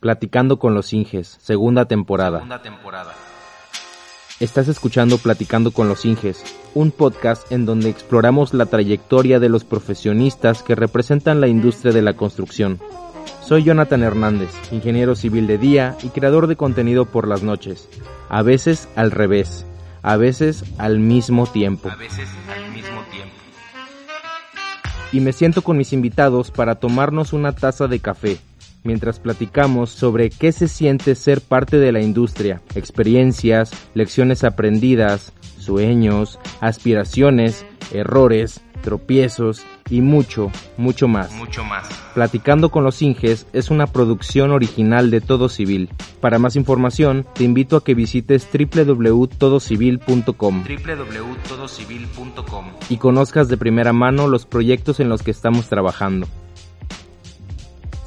Platicando con los Inges, segunda temporada. Estás escuchando Platicando con los Inges, un podcast en donde exploramos la trayectoria de los profesionistas que representan la industria de la construcción. Soy Jonathan Hernández, ingeniero civil de día y creador de contenido por las noches. A veces al revés, a veces al mismo tiempo. A veces al mismo tiempo. Y me siento con mis invitados para tomarnos una taza de café mientras platicamos sobre qué se siente ser parte de la industria, experiencias, lecciones aprendidas, sueños, aspiraciones, errores, tropiezos y mucho, mucho más. Mucho más. Platicando con los Inges es una producción original de Todo Civil. Para más información, te invito a que visites www.todocivil.com www.todocivil.com y conozcas de primera mano los proyectos en los que estamos trabajando.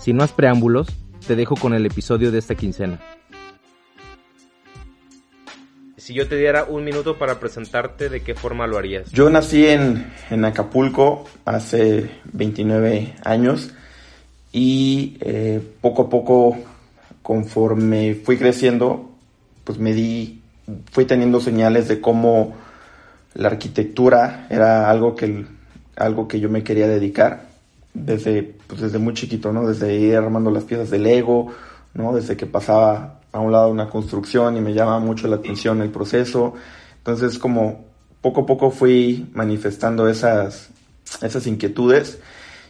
Sin más preámbulos, te dejo con el episodio de esta quincena. Si yo te diera un minuto para presentarte, ¿de qué forma lo harías? Yo nací en, en Acapulco hace 29 años y eh, poco a poco, conforme fui creciendo, pues me di, fui teniendo señales de cómo la arquitectura era algo que, algo que yo me quería dedicar desde, pues desde muy chiquito, ¿no? Desde ir armando las piezas del Lego, ¿no? Desde que pasaba a un lado una construcción y me llama mucho la atención el proceso. Entonces, como poco a poco fui manifestando esas, esas inquietudes.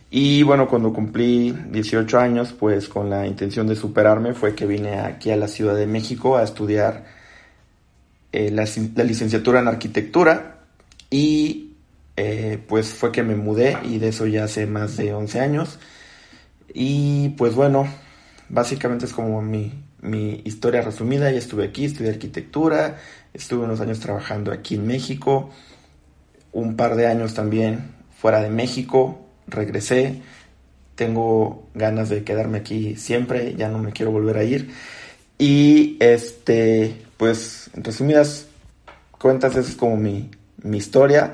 Y bueno, cuando cumplí 18 años, pues con la intención de superarme, fue que vine aquí a la Ciudad de México a estudiar eh, la, la licenciatura en arquitectura y eh, pues fue que me mudé y de eso ya hace más de 11 años. Y pues bueno, básicamente es como mi, mi historia resumida. Ya estuve aquí, estudié arquitectura, estuve unos años trabajando aquí en México, un par de años también fuera de México, regresé. Tengo ganas de quedarme aquí siempre, ya no me quiero volver a ir. Y este, pues en resumidas cuentas, esa es como mi, mi historia.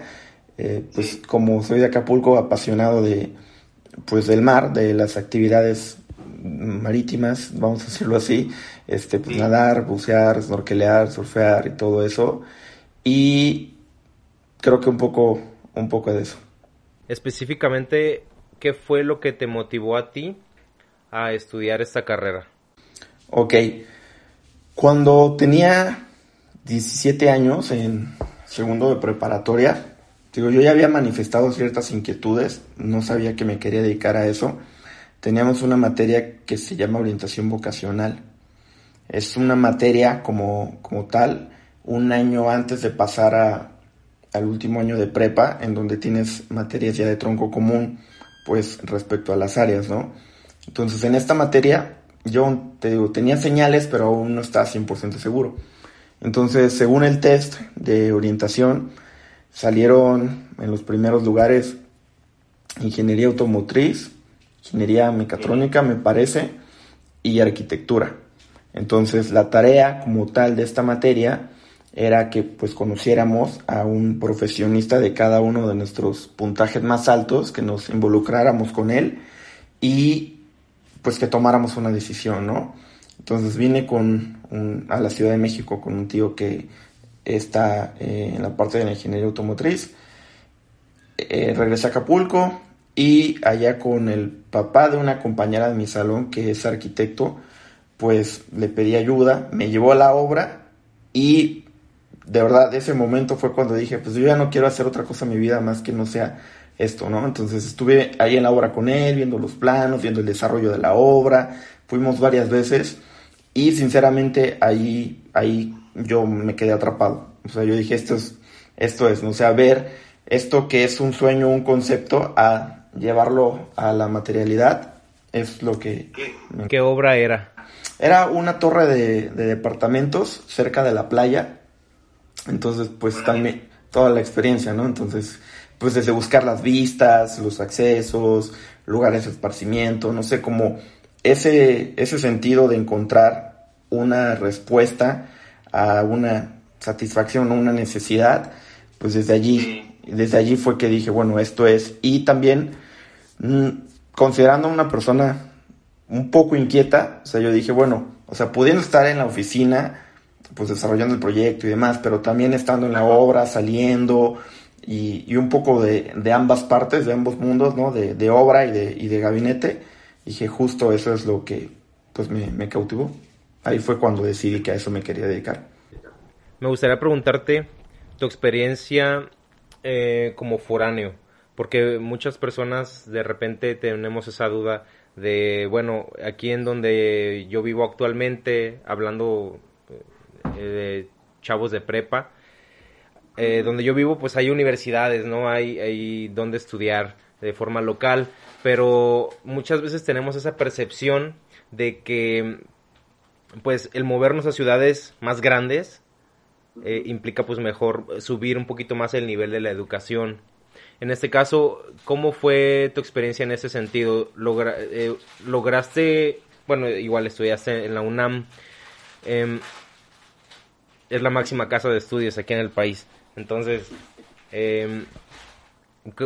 Eh, pues como soy de Acapulco, apasionado de, pues del mar, de las actividades marítimas, vamos a decirlo así, este, pues nadar, bucear, snorkelear, surfear y todo eso. Y creo que un poco, un poco de eso. Específicamente, ¿qué fue lo que te motivó a ti a estudiar esta carrera? Ok, cuando tenía 17 años en segundo de preparatoria, Digo, yo ya había manifestado ciertas inquietudes, no sabía que me quería dedicar a eso. Teníamos una materia que se llama orientación vocacional. Es una materia como, como tal, un año antes de pasar a, al último año de prepa, en donde tienes materias ya de tronco común, pues respecto a las áreas, ¿no? Entonces, en esta materia, yo te digo, tenía señales, pero aún no estaba 100% seguro. Entonces, según el test de orientación, salieron en los primeros lugares ingeniería automotriz, ingeniería mecatrónica, me parece, y arquitectura. Entonces, la tarea como tal de esta materia era que pues conociéramos a un profesionista de cada uno de nuestros puntajes más altos, que nos involucráramos con él y pues que tomáramos una decisión, ¿no? Entonces vine con a la Ciudad de México con un tío que está eh, en la parte de la ingeniería automotriz. Eh, regresé a Acapulco y allá con el papá de una compañera de mi salón que es arquitecto, pues le pedí ayuda, me llevó a la obra y de verdad ese momento fue cuando dije, pues yo ya no quiero hacer otra cosa en mi vida más que no sea esto, ¿no? Entonces estuve ahí en la obra con él, viendo los planos, viendo el desarrollo de la obra, fuimos varias veces y sinceramente ahí, ahí yo me quedé atrapado. O sea, yo dije, esto es, esto es, ¿no? o sea, ver esto que es un sueño, un concepto, a llevarlo a la materialidad, es lo que... ¿Qué, obra era? Era una torre de, de, departamentos cerca de la playa. Entonces, pues también toda la experiencia, ¿no? Entonces, pues desde buscar las vistas, los accesos, lugares de esparcimiento, no sé, como ese, ese sentido de encontrar una respuesta a una satisfacción o una necesidad, pues desde allí, desde allí fue que dije, bueno, esto es, y también mm, considerando una persona un poco inquieta. O sea, yo dije, bueno, o sea, pudiendo estar en la oficina, pues desarrollando el proyecto y demás, pero también estando en la obra, saliendo y, y un poco de, de, ambas partes, de ambos mundos, ¿no? De, de obra y de, y de gabinete. Dije, justo eso es lo que pues me, me cautivó. Ahí fue cuando decidí que a eso me quería dedicar. Me gustaría preguntarte tu experiencia eh, como foráneo, porque muchas personas de repente tenemos esa duda de, bueno, aquí en donde yo vivo actualmente, hablando eh, de chavos de prepa, eh, donde yo vivo pues hay universidades, ¿no? Hay, hay donde estudiar de forma local, pero muchas veces tenemos esa percepción de que pues el movernos a ciudades más grandes eh, implica pues mejor subir un poquito más el nivel de la educación. En este caso, ¿cómo fue tu experiencia en ese sentido? Logra, eh, ¿Lograste, bueno, igual estudiaste en la UNAM, eh, es la máxima casa de estudios aquí en el país, entonces, eh,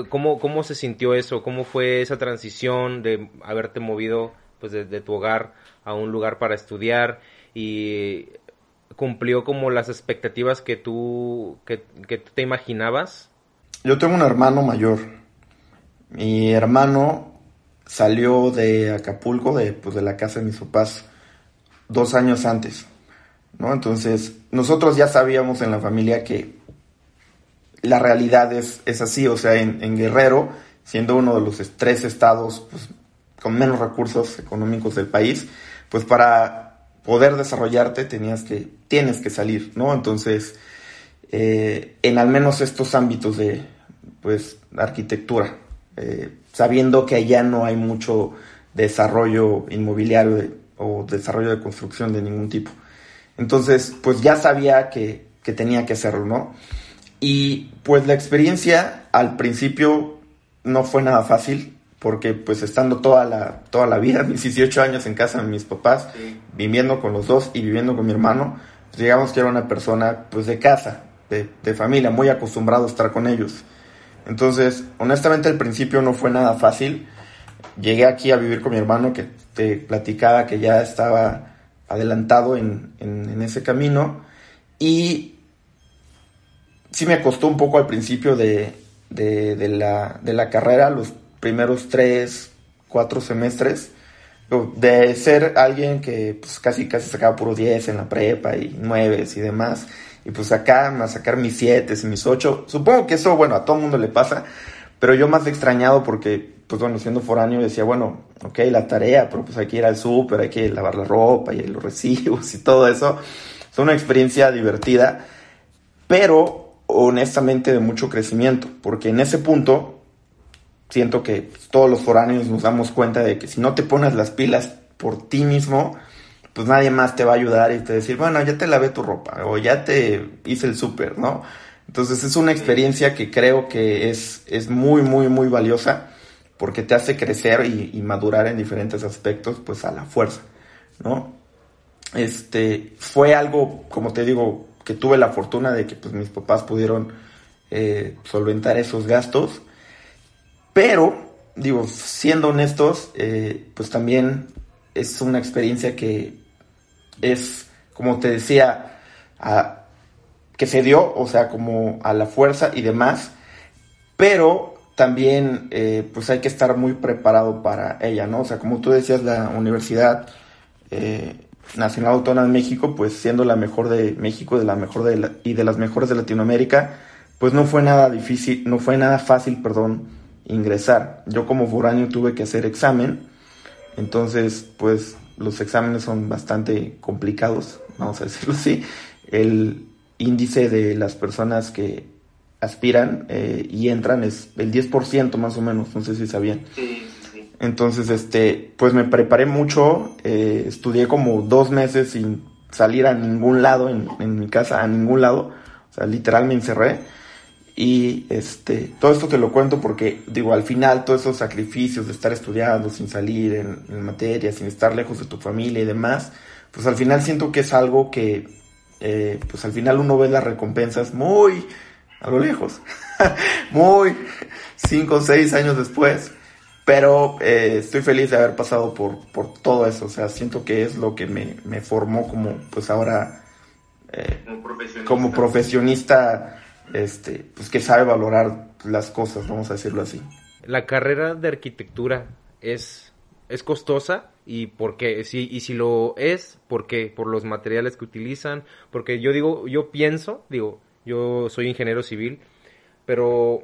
¿cómo, ¿cómo se sintió eso? ¿Cómo fue esa transición de haberte movido pues de, de tu hogar a un lugar para estudiar y cumplió como las expectativas que tú, que, que te imaginabas? Yo tengo un hermano mayor. Mi hermano salió de Acapulco, de, pues, de la casa de mis papás, dos años antes. ¿no? Entonces, nosotros ya sabíamos en la familia que la realidad es, es así. O sea, en, en, Guerrero, siendo uno de los tres estados pues, con menos recursos económicos del país, pues para poder desarrollarte tenías que, tienes que salir, ¿no? Entonces, eh, en al menos estos ámbitos de, pues, arquitectura, eh, sabiendo que allá no hay mucho desarrollo inmobiliario o desarrollo de construcción de ningún tipo. Entonces, pues ya sabía que, que tenía que hacerlo, ¿no? Y pues la experiencia al principio no fue nada fácil, porque pues estando toda la, toda la vida, mis 18 años en casa de mis papás, sí. viviendo con los dos y viviendo con mi hermano, pues digamos que era una persona pues de casa, de, de, familia, muy acostumbrado a estar con ellos. Entonces, honestamente al principio no fue nada fácil. Llegué aquí a vivir con mi hermano que te platicaba que ya estaba adelantado en, en, en ese camino y sí me costó un poco al principio de, de, de, la, de la carrera, los primeros tres, cuatro semestres, de ser alguien que pues casi casi sacaba puro 10 en la prepa y 9 y demás, y pues acá a sacar mis 7 y mis 8, supongo que eso, bueno, a todo mundo le pasa, pero yo más extrañado porque, pues bueno, siendo foráneo decía, bueno, ok, la tarea, pero pues hay que ir al súper, hay que lavar la ropa y los recibos y todo eso, es una experiencia divertida, pero honestamente de mucho crecimiento, porque en ese punto siento que todos los foráneos nos damos cuenta de que si no te pones las pilas por ti mismo, pues nadie más te va a ayudar y te decir, bueno, ya te lavé tu ropa o ya te hice el súper, ¿no? Entonces es una experiencia que creo que es, es muy, muy, muy valiosa porque te hace crecer y, y madurar en diferentes aspectos, pues a la fuerza, ¿no? Este, fue algo, como te digo, que tuve la fortuna de que pues mis papás pudieron eh, solventar esos gastos pero, digo, siendo honestos, eh, pues también es una experiencia que es, como te decía, que se dio, o sea, como a la fuerza y demás, pero también eh, pues hay que estar muy preparado para ella, ¿no? O sea, como tú decías, la Universidad eh, Nacional Autónoma de México, pues siendo la mejor de México de la mejor de la, y de las mejores de Latinoamérica, pues no fue nada difícil, no fue nada fácil, perdón, ingresar. Yo como foráneo tuve que hacer examen, entonces pues los exámenes son bastante complicados, vamos a decirlo así. El índice de las personas que aspiran eh, y entran es el 10% más o menos, no sé si sabían. Sí, sí. Entonces, este, pues me preparé mucho, eh, estudié como dos meses sin salir a ningún lado en, en mi casa, a ningún lado, o sea, literal me encerré y este, todo esto te lo cuento porque, digo, al final todos esos sacrificios de estar estudiando sin salir en, en materia, sin estar lejos de tu familia y demás, pues al final siento que es algo que, eh, pues al final uno ve las recompensas muy a lo lejos, muy cinco o seis años después. Pero eh, estoy feliz de haber pasado por, por todo eso. O sea, siento que es lo que me, me formó como, pues ahora, eh, Como profesionista. como profesionista, este, pues que sabe valorar las cosas, vamos a decirlo así. La carrera de arquitectura es, es costosa y por qué, si, y si lo es, ¿por qué? Por los materiales que utilizan, porque yo digo, yo pienso, digo, yo soy ingeniero civil, pero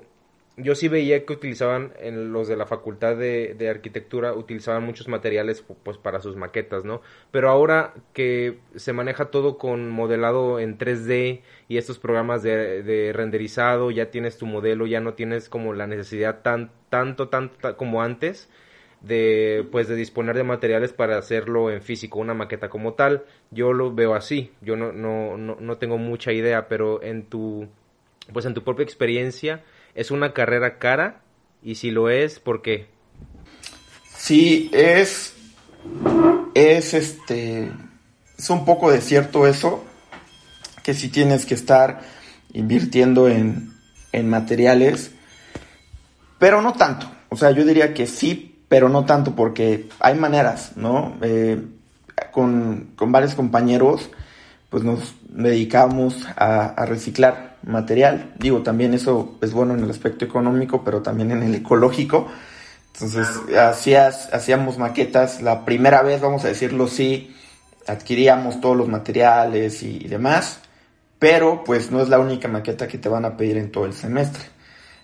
yo sí veía que utilizaban en los de la facultad de, de arquitectura utilizaban muchos materiales pu- pues para sus maquetas, ¿no? Pero ahora que se maneja todo con modelado en 3D y estos programas de, de renderizado, ya tienes tu modelo, ya no tienes como la necesidad tan tanto tanto ta- como antes de pues de disponer de materiales para hacerlo en físico, una maqueta como tal. Yo lo veo así. Yo no no no, no tengo mucha idea, pero en tu pues en tu propia experiencia es una carrera cara y si lo es, ¿por qué? Sí, es. Es este. Es un poco de cierto eso. Que si tienes que estar invirtiendo en, en materiales. Pero no tanto. O sea, yo diría que sí, pero no tanto porque hay maneras, ¿no? Eh, con, con varios compañeros, pues nos dedicamos a, a reciclar material. Digo, también eso es bueno en el aspecto económico, pero también en el ecológico. Entonces, hacías, hacíamos maquetas. La primera vez, vamos a decirlo, sí, adquiríamos todos los materiales y, demás, pero pues no es la única maqueta que te van a pedir en todo el semestre.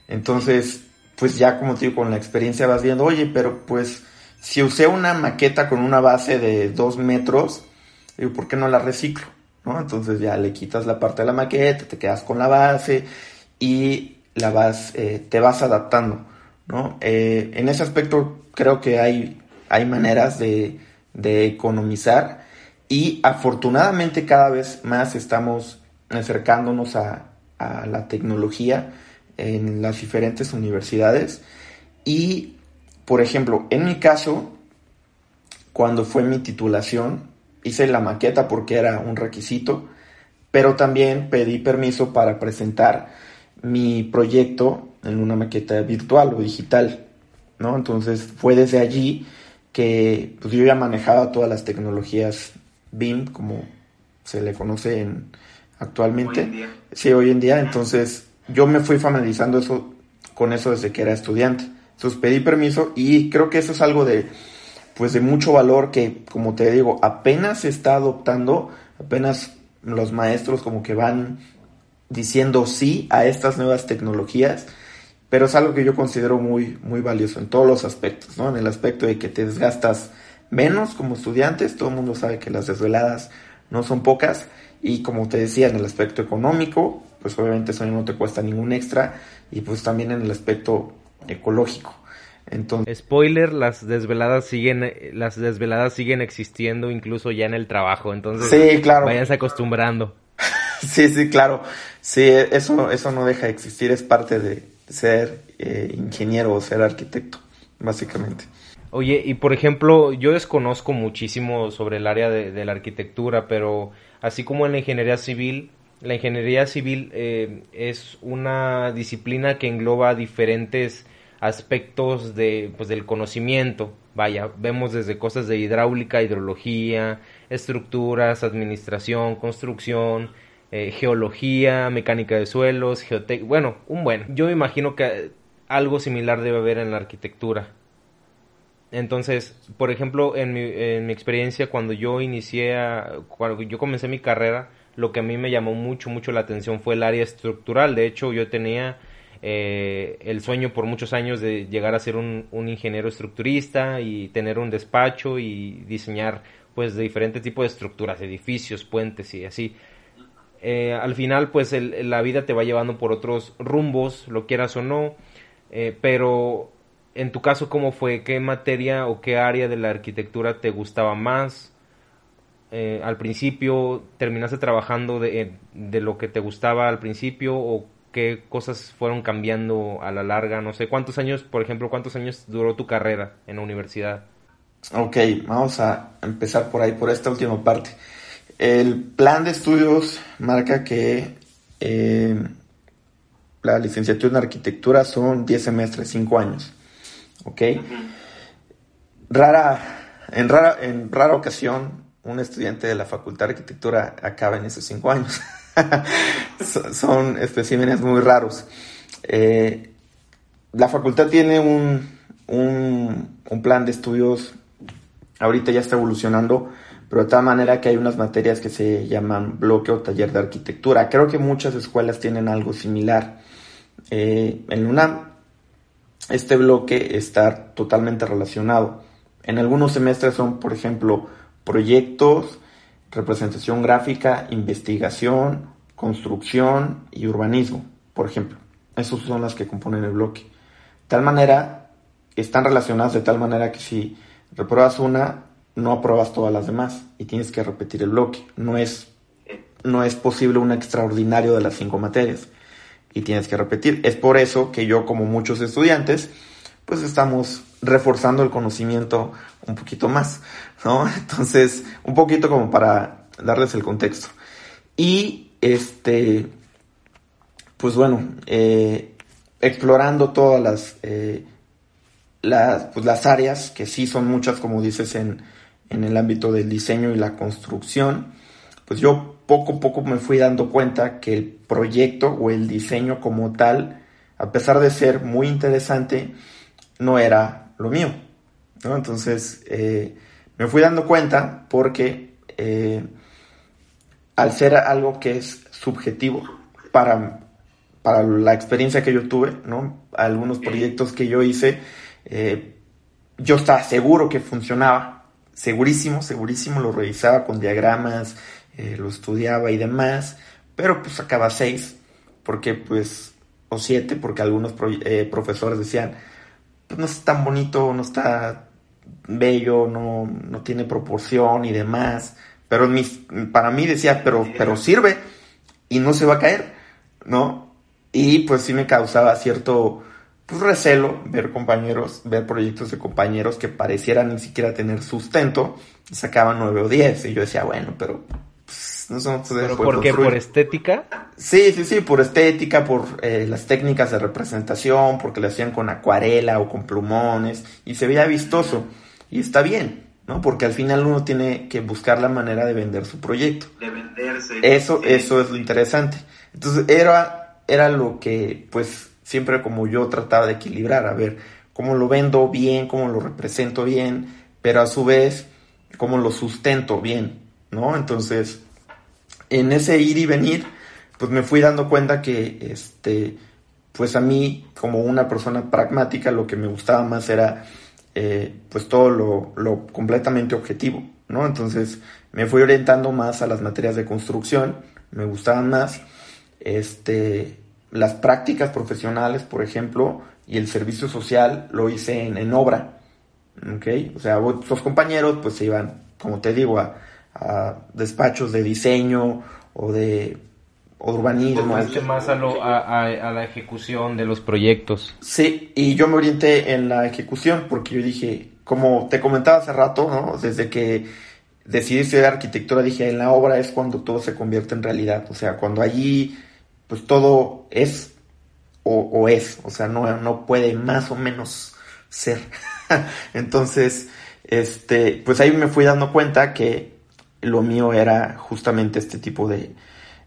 Entonces, pues ya como te digo, con la experiencia vas viendo, oye, pero pues si usé una maqueta con una base de dos metros, digo, ¿por qué no la reciclo? ¿No? Entonces ya le quitas la parte de la maqueta, te quedas con la base y la vas, eh, te vas adaptando, ¿no? Eh, en ese aspecto creo que hay, hay maneras de, de economizar y afortunadamente cada vez más estamos acercándonos a, a la tecnología en las diferentes universidades y por ejemplo en mi caso cuando fue mi titulación hice la maqueta porque era un requisito pero también pedí permiso para presentar mi proyecto en una maqueta virtual o digital no entonces fue desde allí que pues yo ya manejaba todas las tecnologías BIM como se le conoce en, actualmente Hoy en día. Sí, hoy en día, entonces yo me fui familiarizando eso, con eso desde que era estudiante. Entonces pedí permiso y creo que eso es algo de, pues de mucho valor que, como te digo, apenas se está adoptando, apenas los maestros como que van diciendo sí a estas nuevas tecnologías, pero es algo que yo considero muy, muy valioso en todos los aspectos, ¿no? En el aspecto de que te desgastas menos como estudiantes, todo el mundo sabe que las desveladas no son pocas, y como te decía, en el aspecto económico, pues obviamente eso no te cuesta ningún extra, y pues también en el aspecto ecológico. Entonces, Spoiler, las desveladas siguen, eh, las desveladas siguen existiendo incluso ya en el trabajo, entonces Sí, claro. váyanse acostumbrando. sí, sí, claro, sí, eso, eso no deja de existir, es parte de ser eh, ingeniero o ser arquitecto, básicamente. Oye, y por ejemplo, yo desconozco muchísimo sobre el área de, de la arquitectura, pero así como en la ingeniería civil, la ingeniería civil eh, es una disciplina que engloba diferentes aspectos de, pues, del conocimiento. Vaya, vemos desde cosas de hidráulica, hidrología, estructuras, administración, construcción, eh, geología, mecánica de suelos, geotec... Bueno, un buen. Yo me imagino que algo similar debe haber en la arquitectura. Entonces, por ejemplo, en mi, en mi experiencia, cuando yo inicié, a- cuando yo comencé mi carrera, lo que a mí me llamó mucho, mucho la atención fue el área estructural. De hecho, yo tenía eh, el sueño por muchos años de llegar a ser un, ingeniero estructurista y tener un despacho y diseñar, pues, de diferentes tipos de estructuras, edificios, puentes y así. Eh, al final, pues, el- la vida te va llevando por otros rumbos, lo quieras o no. Eh, pero en tu caso, ¿cómo fue? ¿Qué materia o qué área de la arquitectura te gustaba más? Al principio, ¿terminaste trabajando de, de lo que te gustaba al principio o qué cosas fueron cambiando a la larga? No sé, ¿cuántos años, por ejemplo, cuántos años duró tu carrera en la universidad? Ok, vamos a empezar por ahí, por esta última parte. El plan de estudios marca que eh, la licenciatura en arquitectura son 10 semestres, 5 años. ¿ok? Rara, en rara, en rara ocasión, un estudiante de la Facultad de Arquitectura acaba en esos cinco años. Son especímenes muy raros. Eh, la facultad tiene un, un, plan de estudios, ahorita ya está evolucionando, pero de tal manera que hay unas materias que se llaman bloque o taller de arquitectura. Creo que muchas escuelas tienen algo similar. Eh, en UNAM, este bloque está totalmente relacionado. En algunos semestres son, por ejemplo, proyectos, representación gráfica, investigación, construcción y urbanismo, por ejemplo. Esos son las que componen el bloque. Tal manera, están relacionadas de tal manera que si repruebas una, no apruebas todas las demás y tienes que repetir el bloque. No es, no es posible un extraordinario de las cinco materias y tienes que repetir. Es por eso que yo, como muchos estudiantes, pues estamos reforzando el conocimiento un poquito más, ¿no? Entonces, un poquito como para darles el contexto. Y este, pues bueno, eh, explorando todas las, eh, las, pues las áreas, que sí son muchas, como dices, en, en el ámbito del diseño y la construcción, pues yo poco a poco me fui dando cuenta que el proyecto o el diseño como tal, a pesar de ser muy interesante, no era lo mío. ¿no? Entonces eh, me fui dando cuenta porque eh, al ser algo que es subjetivo para, para la experiencia que yo tuve, ¿no? algunos proyectos que yo hice, eh, yo estaba seguro que funcionaba, segurísimo, segurísimo, lo revisaba con diagramas, lo estudiaba y demás, pero pues sacaba seis, porque pues, o siete, porque algunos profesores decían, pues no es tan bonito, no está bello, no, no tiene proporción y demás. Pero para mí decía, pero, pero sirve y no se va a caer, ¿no? Y pues sí me causaba cierto pues, recelo ver compañeros, ver proyectos de compañeros que parecieran ni siquiera tener sustento sacaban nueve o diez. Y yo decía, bueno, pero no son ¿Pero por qué? ¿Por estética? Sí, sí, sí, por estética, por eh, las técnicas de representación, porque lo hacían con acuarela o con plumones y se veía vistoso. Y está bien, ¿no? Porque al final uno tiene que buscar la manera de vender su proyecto. De venderse. Eso, eso es lo interesante. Entonces era, era lo que, pues, siempre como yo trataba de equilibrar, a ver, cómo lo vendo bien, cómo lo represento bien, pero a su vez, cómo lo sustento bien, ¿no? Entonces, en ese ir y venir, pues me fui dando cuenta que, este, pues a mí, como una persona pragmática, lo que me gustaba más era, eh, pues todo lo, completamente objetivo, ¿no? Entonces me fui orientando más a las materias de construcción, me gustaban más, este, las prácticas profesionales, por ejemplo, y el servicio social lo hice en, obra, ¿ok? O sea, los compañeros pues se iban, como te digo, a a despachos de diseño o de urbanismo. más a, a, la ejecución de los proyectos. Sí, y yo me orienté en la ejecución porque yo dije, como te comentaba hace rato, ¿no? Desde que decidí estudiar arquitectura, dije, en la obra es cuando todo se convierte en realidad. O sea, cuando allí, pues todo es o, o es. O sea, no, no puede más o menos ser. Entonces, este, pues ahí me fui dando cuenta que lo mío era justamente este tipo de,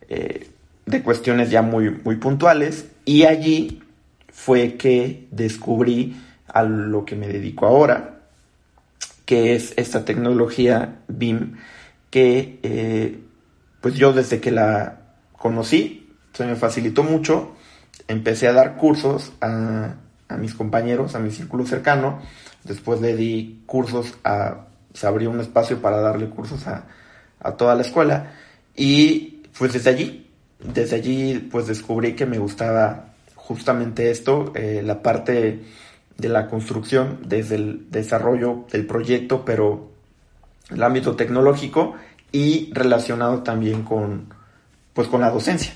eh, de cuestiones ya muy, muy puntuales. Y allí fue que descubrí a lo que me dedico ahora, que es esta tecnología BIM, que eh, pues yo desde que la conocí, se me facilitó mucho, empecé a dar cursos a, a mis compañeros, a mi círculo cercano, después le di cursos a, se abrió un espacio para darle cursos a, a toda la escuela. Y pues desde allí, desde allí pues descubrí que me gustaba justamente esto, eh, la parte de la construcción, desde el desarrollo del proyecto, pero el ámbito tecnológico y relacionado también con, pues con la docencia.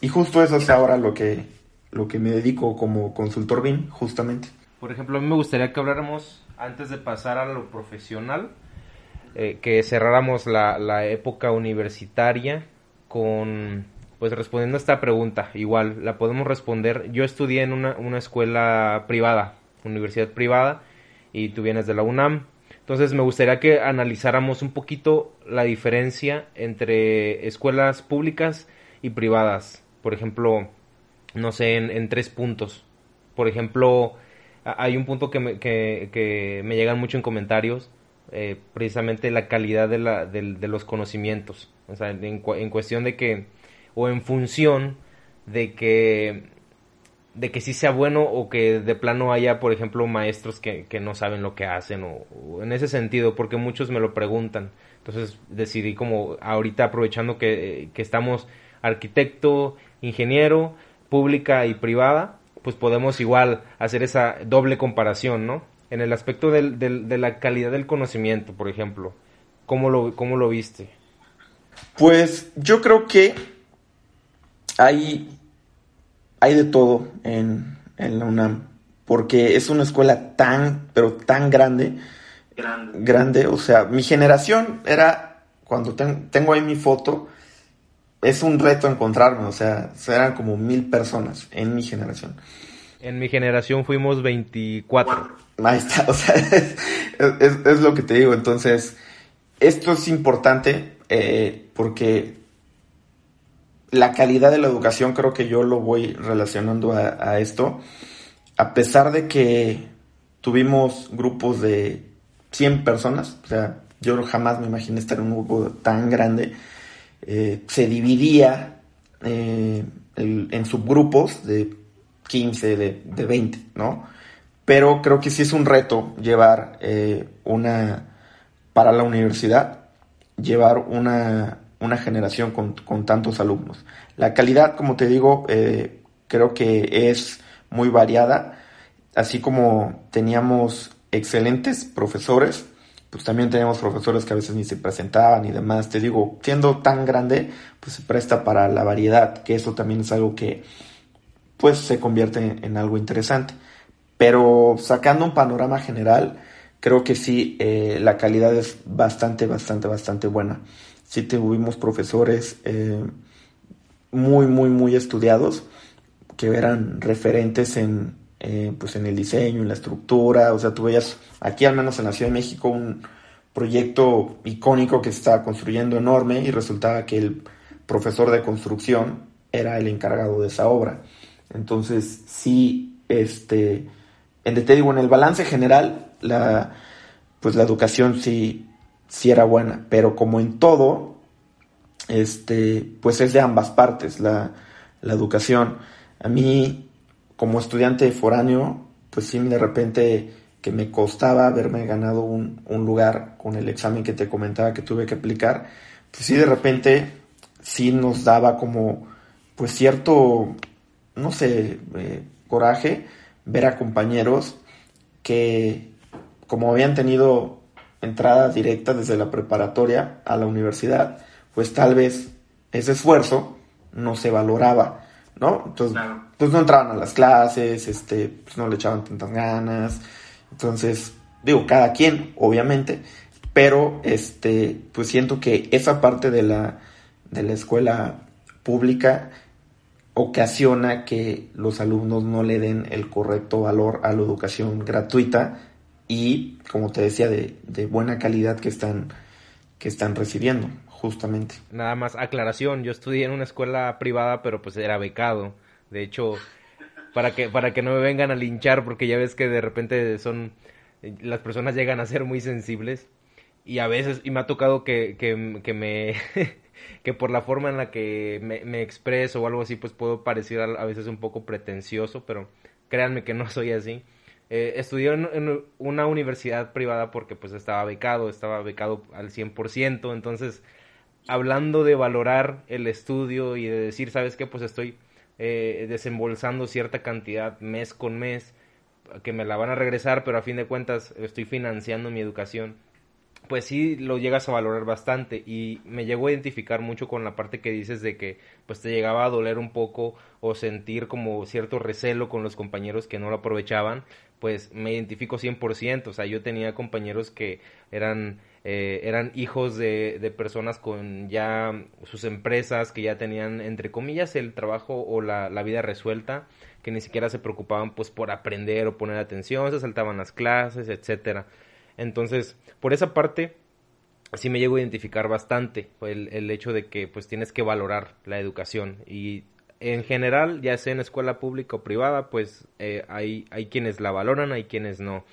Y justo eso es ahora lo que, lo que me dedico como consultor BIM, justamente. Por ejemplo, a mí me gustaría que habláramos, antes de pasar a lo profesional, eh, que cerráramos la, la, época universitaria con, pues respondiendo a esta pregunta, igual la podemos responder. Yo estudié en una, una escuela privada, universidad privada, y tú vienes de la UNAM. Entonces me gustaría que analizáramos un poquito la diferencia entre escuelas públicas y privadas. Por ejemplo, no sé, en, tres puntos. Por ejemplo, hay un punto que me, que, me llegan mucho en comentarios, eh, precisamente la calidad de, la, de, los conocimientos. O sea, en, en cuestión de que, o en función de que de que sí sea bueno o que de plano haya, por ejemplo, maestros que, que no saben lo que hacen o, en ese sentido, porque muchos me lo preguntan. Entonces decidí como ahorita aprovechando que, que estamos arquitecto, ingeniero, pública y privada, pues podemos igual hacer esa doble comparación, ¿no? En el aspecto del, del, de la calidad del conocimiento, por ejemplo, ¿cómo lo, cómo lo viste? Pues yo creo que hay hay de todo en, la UNAM, porque es una escuela tan, pero tan grande, grande, o sea, mi generación era, cuando tengo ahí mi foto, es un reto encontrarme, o sea, eran como mil personas en mi generación. En mi generación fuimos 24. Ahí está, o sea, es, lo que te digo, entonces, esto es importante eh, porque la calidad de la educación creo que yo lo voy relacionando a, esto. A pesar de que tuvimos grupos de 100 personas, o sea, yo jamás me imaginé estar en un grupo tan grande, eh, se dividía eh, en subgrupos de 15, de, de, 20, ¿no? Pero creo que sí es un reto llevar eh, una, para la universidad, llevar una, una generación con, tantos alumnos. La calidad, como te digo, eh, creo que es muy variada, así como teníamos excelentes profesores, pues también tenemos profesores que a veces ni se presentaban y demás. Te digo, siendo tan grande, pues se presta para la variedad, que eso también es algo que pues se convierte en, algo interesante. Pero sacando un panorama general, creo que sí, eh, la calidad es bastante, bastante, bastante buena sí tuvimos profesores eh, muy, muy, muy estudiados que eran referentes en, eh, pues en el diseño, en la estructura, o sea, tú veías aquí al menos en la Ciudad de México un proyecto icónico que estaba construyendo enorme y resultaba que el profesor de construcción era el encargado de esa obra. Entonces, sí, este, en, te digo, en el balance general, la, pues la educación sí, sí era buena, pero como en todo, este, pues es de ambas partes la, educación. A mí, como estudiante foráneo, pues sí, de repente que me costaba haberme ganado un, lugar con el examen que te comentaba que tuve que aplicar, pues sí, de repente sí nos daba como, pues cierto, no sé, eh, coraje ver a compañeros que como habían tenido entrada directa desde la preparatoria a la universidad, pues tal vez ese esfuerzo no se valoraba, ¿no? Entonces, pues no entraban a las clases, este, pues no le echaban tantas ganas. Entonces, digo, cada quien, obviamente, pero este, pues siento que esa parte de la, de la escuela pública ocasiona que los alumnos no le den el correcto valor a la educación gratuita y, como te decía, de, buena calidad que están, que están recibiendo, justamente. Nada más aclaración, yo estudié en una escuela privada, pero pues era becado. De hecho, para que, para que no me vengan a linchar, porque ya ves que de repente son, las personas llegan a ser muy sensibles. Y a veces, y me ha tocado que, que, que me, que por la forma en la que me, expreso o algo así, pues puedo parecer a veces un poco pretencioso, pero créanme que no soy así. Eh, estudió en, una universidad privada porque pues estaba becado, estaba becado al 100%, entonces hablando de valorar el estudio y de decir, ¿sabes qué? Pues estoy eh, desembolsando cierta cantidad mes con mes que me la van a regresar, pero a fin de cuentas estoy financiando mi educación. Pues sí lo llegas a valorar bastante y me llegó a identificar mucho con la parte que dices de que pues te llegaba a doler un poco o sentir como cierto recelo con los compañeros que no lo aprovechaban, pues me identifico 100%, o sea, yo tenía compañeros que eran eh, eran hijos de, de, personas con ya sus empresas, que ya tenían, entre comillas, el trabajo o la, la, vida resuelta, que ni siquiera se preocupaban pues por aprender o poner atención, se saltaban las clases, etcétera. Entonces, por esa parte, sí me llego a identificar bastante el, el hecho de que pues tienes que valorar la educación. Y en general, ya sea en escuela pública o privada, pues eh, hay, hay quienes la valoran, hay quienes no.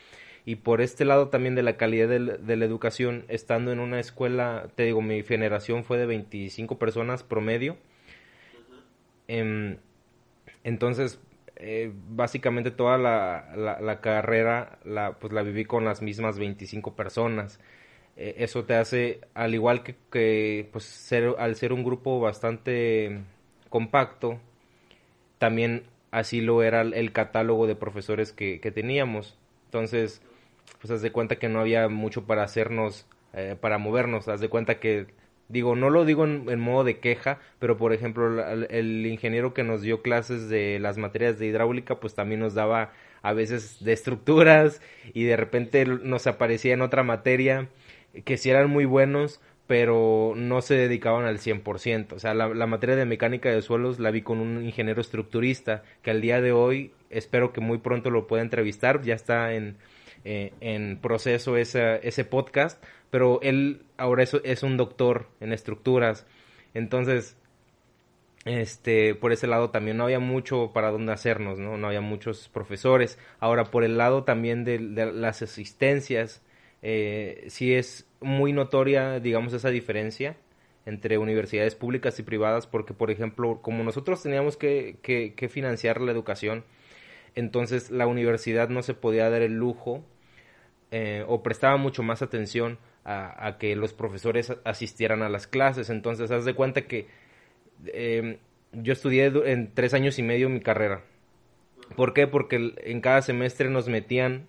Y por este lado también de la calidad de, la educación, estando en una escuela, te digo, mi generación fue de 25 personas promedio. Em, entonces, eh, básicamente toda la, la, carrera la, pues la viví con las mismas 25 personas. Eh, eso te hace, al igual que, que pues ser, al ser un grupo bastante compacto, también así lo era el catálogo de profesores que, teníamos. Entonces, pues haz de cuenta que no había mucho para hacernos, eh, para movernos, haz de cuenta que, digo, no lo digo en, modo de queja, pero por ejemplo el, ingeniero que nos dio clases de las materias de hidráulica, pues también nos daba a veces de estructuras y de repente nos aparecía en otra materia que sí eran muy buenos, pero no se dedicaban al 100%. O sea, la, la, materia de mecánica de suelos la vi con un ingeniero estructurista que al día de hoy espero que muy pronto lo pueda entrevistar, ya está en, eh, en proceso ese, ese podcast, pero él ahora es, es un doctor en estructuras, entonces este por ese lado también no había mucho para dónde hacernos no no había muchos profesores. Ahora por el lado también de, las asistencias eh, sí es muy notoria digamos esa diferencia entre universidades públicas y privadas porque por ejemplo como nosotros teníamos que, que financiar la educación entonces la universidad no se podía dar el lujo eh, o prestaba mucho más atención a, que los profesores asistieran a las clases. Entonces, haz de cuenta que em, yo estudié en tres años y medio mi carrera. ¿Por qué? Porque en cada semestre nos metían,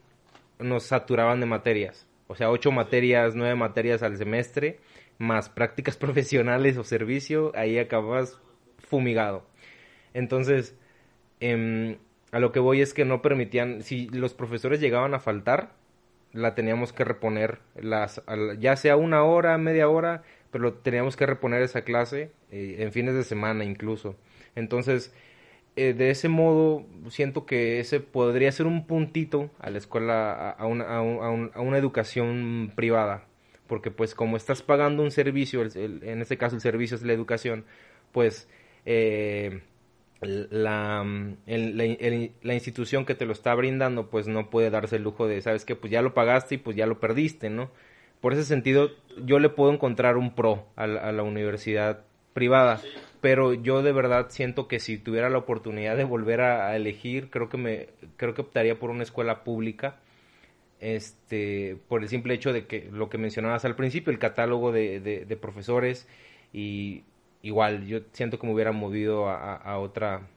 nos saturaban de materias. O sea, ocho materias, nueve materias al semestre, más prácticas profesionales o servicio, ahí acabas fumigado. Entonces, em, a lo que voy es que no permitían, si los profesores llegaban a faltar, la teníamos que reponer, las, ya sea una hora, media hora, pero teníamos que reponer esa clase eh, en fines de semana incluso. Entonces, eh, de ese modo, siento que ese podría ser un puntito a la escuela, a, una, a, a una educación privada, porque pues como estás pagando un servicio, en este caso el servicio es la educación, pues... Eh, la, la, institución que te lo está brindando pues no puede darse el lujo de, sabes que pues ya lo pagaste y pues ya lo perdiste, ¿no? Por ese sentido yo le puedo encontrar un pro a la, universidad privada, pero yo de verdad siento que si tuviera la oportunidad de volver a, elegir, creo que me creo que optaría por una escuela pública este por el simple hecho de que lo que mencionabas al principio, el catálogo de, de profesores y igual, yo siento que me hubiera movido a, otra,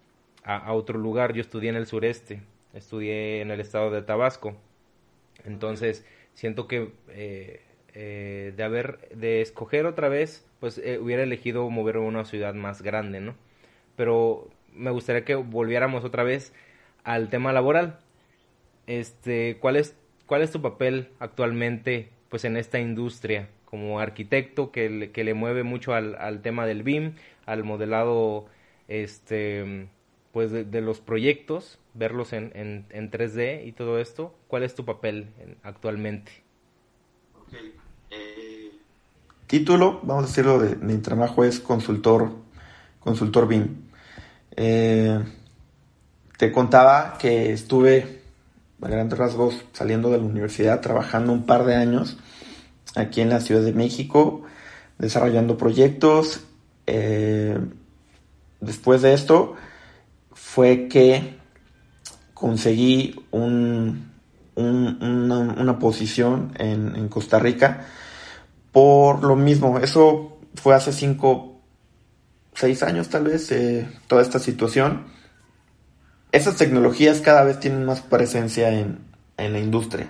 a, otro lugar. Yo estudié en el sureste, estudié en el estado de Tabasco. Entonces, siento que eh, eh, de haber, de escoger otra vez, pues eh, hubiera elegido moverme a una ciudad más grande, ¿no? Pero me gustaría que volviéramos otra vez al tema laboral. Este, ¿cuál es, cuál es tu papel actualmente, pues, en esta industria? Como arquitecto que le, que le mueve mucho al, al, tema del BIM, al modelado este pues de, los proyectos, verlos en, en, en, 3D y todo esto. ¿Cuál es tu papel actualmente? Eh, título, vamos a decirlo, de mi trabajo es consultor, consultor BIM. Eh, te contaba que estuve a grandes rasgos saliendo de la universidad trabajando un par de años aquí en la Ciudad de México, desarrollando proyectos. Eh, después de esto fue que conseguí un, una, posición en, Costa Rica por lo mismo. Eso fue hace cinco, seis años tal vez, eh, toda esta situación. Esas tecnologías cada vez tienen más presencia en, en la industria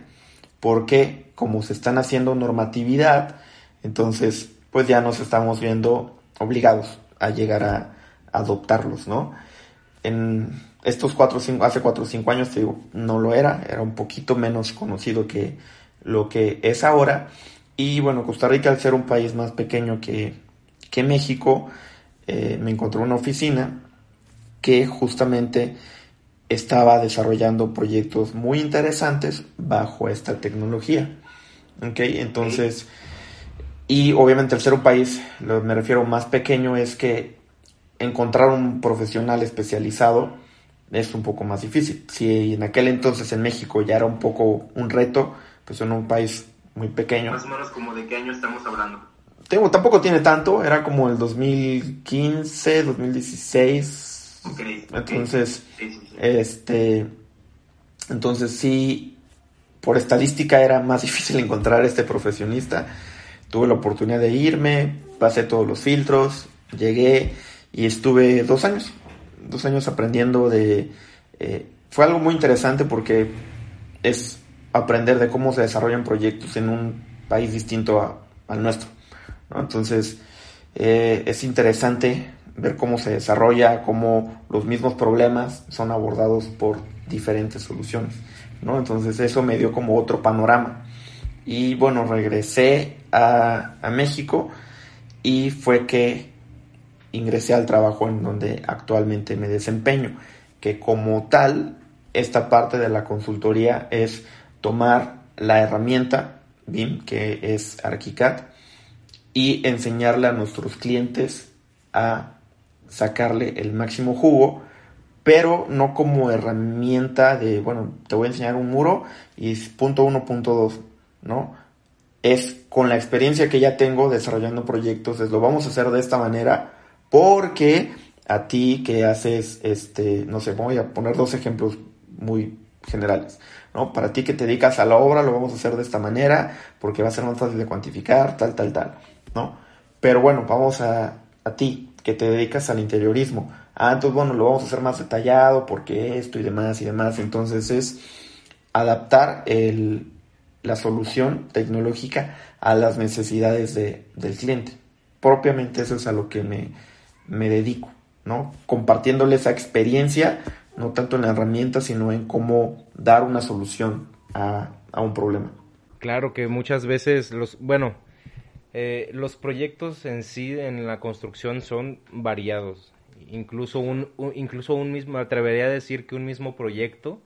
porque como se están haciendo normatividad, entonces pues ya nos estamos viendo obligados a llegar a, adoptarlos, ¿no? En estos cuatro, cinco, hace cuatro o cinco años, te digo, no lo era, era un poquito menos conocido que lo que es ahora. Y bueno, Costa Rica, al ser un país más pequeño que, que México, eh, me encontré una oficina que justamente estaba desarrollando proyectos muy interesantes bajo esta tecnología. ¿Ok? Entonces, y obviamente al ser un país, lo me refiero más pequeño, es que encontrar un profesional especializado es un poco más difícil. Si en aquel entonces en México ya era un poco un reto, pues en un país muy pequeño. Más o menos como de qué año estamos hablando. Tengo, tampoco tiene tanto, era como el 2015, 2016. Okay, entonces, este, entonces sí, por estadística era más difícil encontrar este profesionista. Tuve la oportunidad de irme, pasé todos los filtros, llegué y estuve dos años, dos años aprendiendo de... Eh, fue algo muy interesante porque es aprender de cómo se desarrollan proyectos en un país distinto al nuestro. Entonces, eh, es interesante ver cómo se desarrolla, cómo los mismos problemas son abordados por diferentes soluciones. ¿no? Entonces, eso me dio como otro panorama. Y bueno, regresé a, México y fue que ingresé al trabajo en donde actualmente me desempeño, que como tal, esta parte de la consultoría es tomar la herramienta BIM, que es ArchiCAD, y enseñarle a nuestros clientes a sacarle el máximo jugo, pero no como herramienta de, bueno, te voy a enseñar un muro y punto uno, punto dos, ¿no? Es con la experiencia que ya tengo desarrollando proyectos, es lo vamos a hacer de esta manera porque a ti que haces, este, no sé, voy a poner dos ejemplos muy generales, ¿no? Para ti que te dedicas a la obra, lo vamos a hacer de esta manera, porque va a ser más fácil de cuantificar, tal, tal, tal, ¿no? Pero bueno, vamos a, a ti que te dedicas al interiorismo. Ah, entonces bueno, lo vamos a hacer más detallado, porque esto y demás y demás. Entonces es adaptar el, la solución tecnológica a las necesidades de, del cliente. Propiamente eso es a lo que me, me dedico, ¿no? Compartiéndole esa experiencia, no tanto en la herramienta, sino en cómo dar una solución a, un problema. Claro que muchas veces los, bueno, eh, los proyectos en sí en la construcción son variados. Incluso un, incluso un mismo, atrevería a decir que un mismo proyecto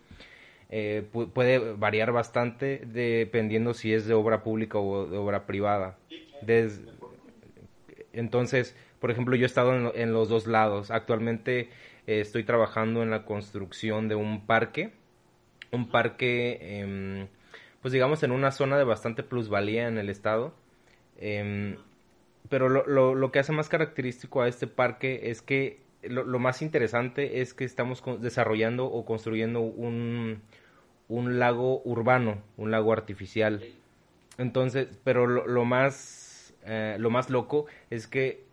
eh, puede variar bastante dependiendo si es de obra pública o de obra privada. entonces, por ejemplo, yo he estado en, los dos lados. Actualmente eh, estoy trabajando en la construcción de un parque, un parque, em, pues digamos, en una zona de bastante plusvalía en el estado. Em, pero lo, lo, que hace más característico a este parque es que lo, más interesante es que estamos desarrollando o construyendo un, un, lago urbano, un lago artificial. Entonces, pero lo, más, eh, lo más loco es que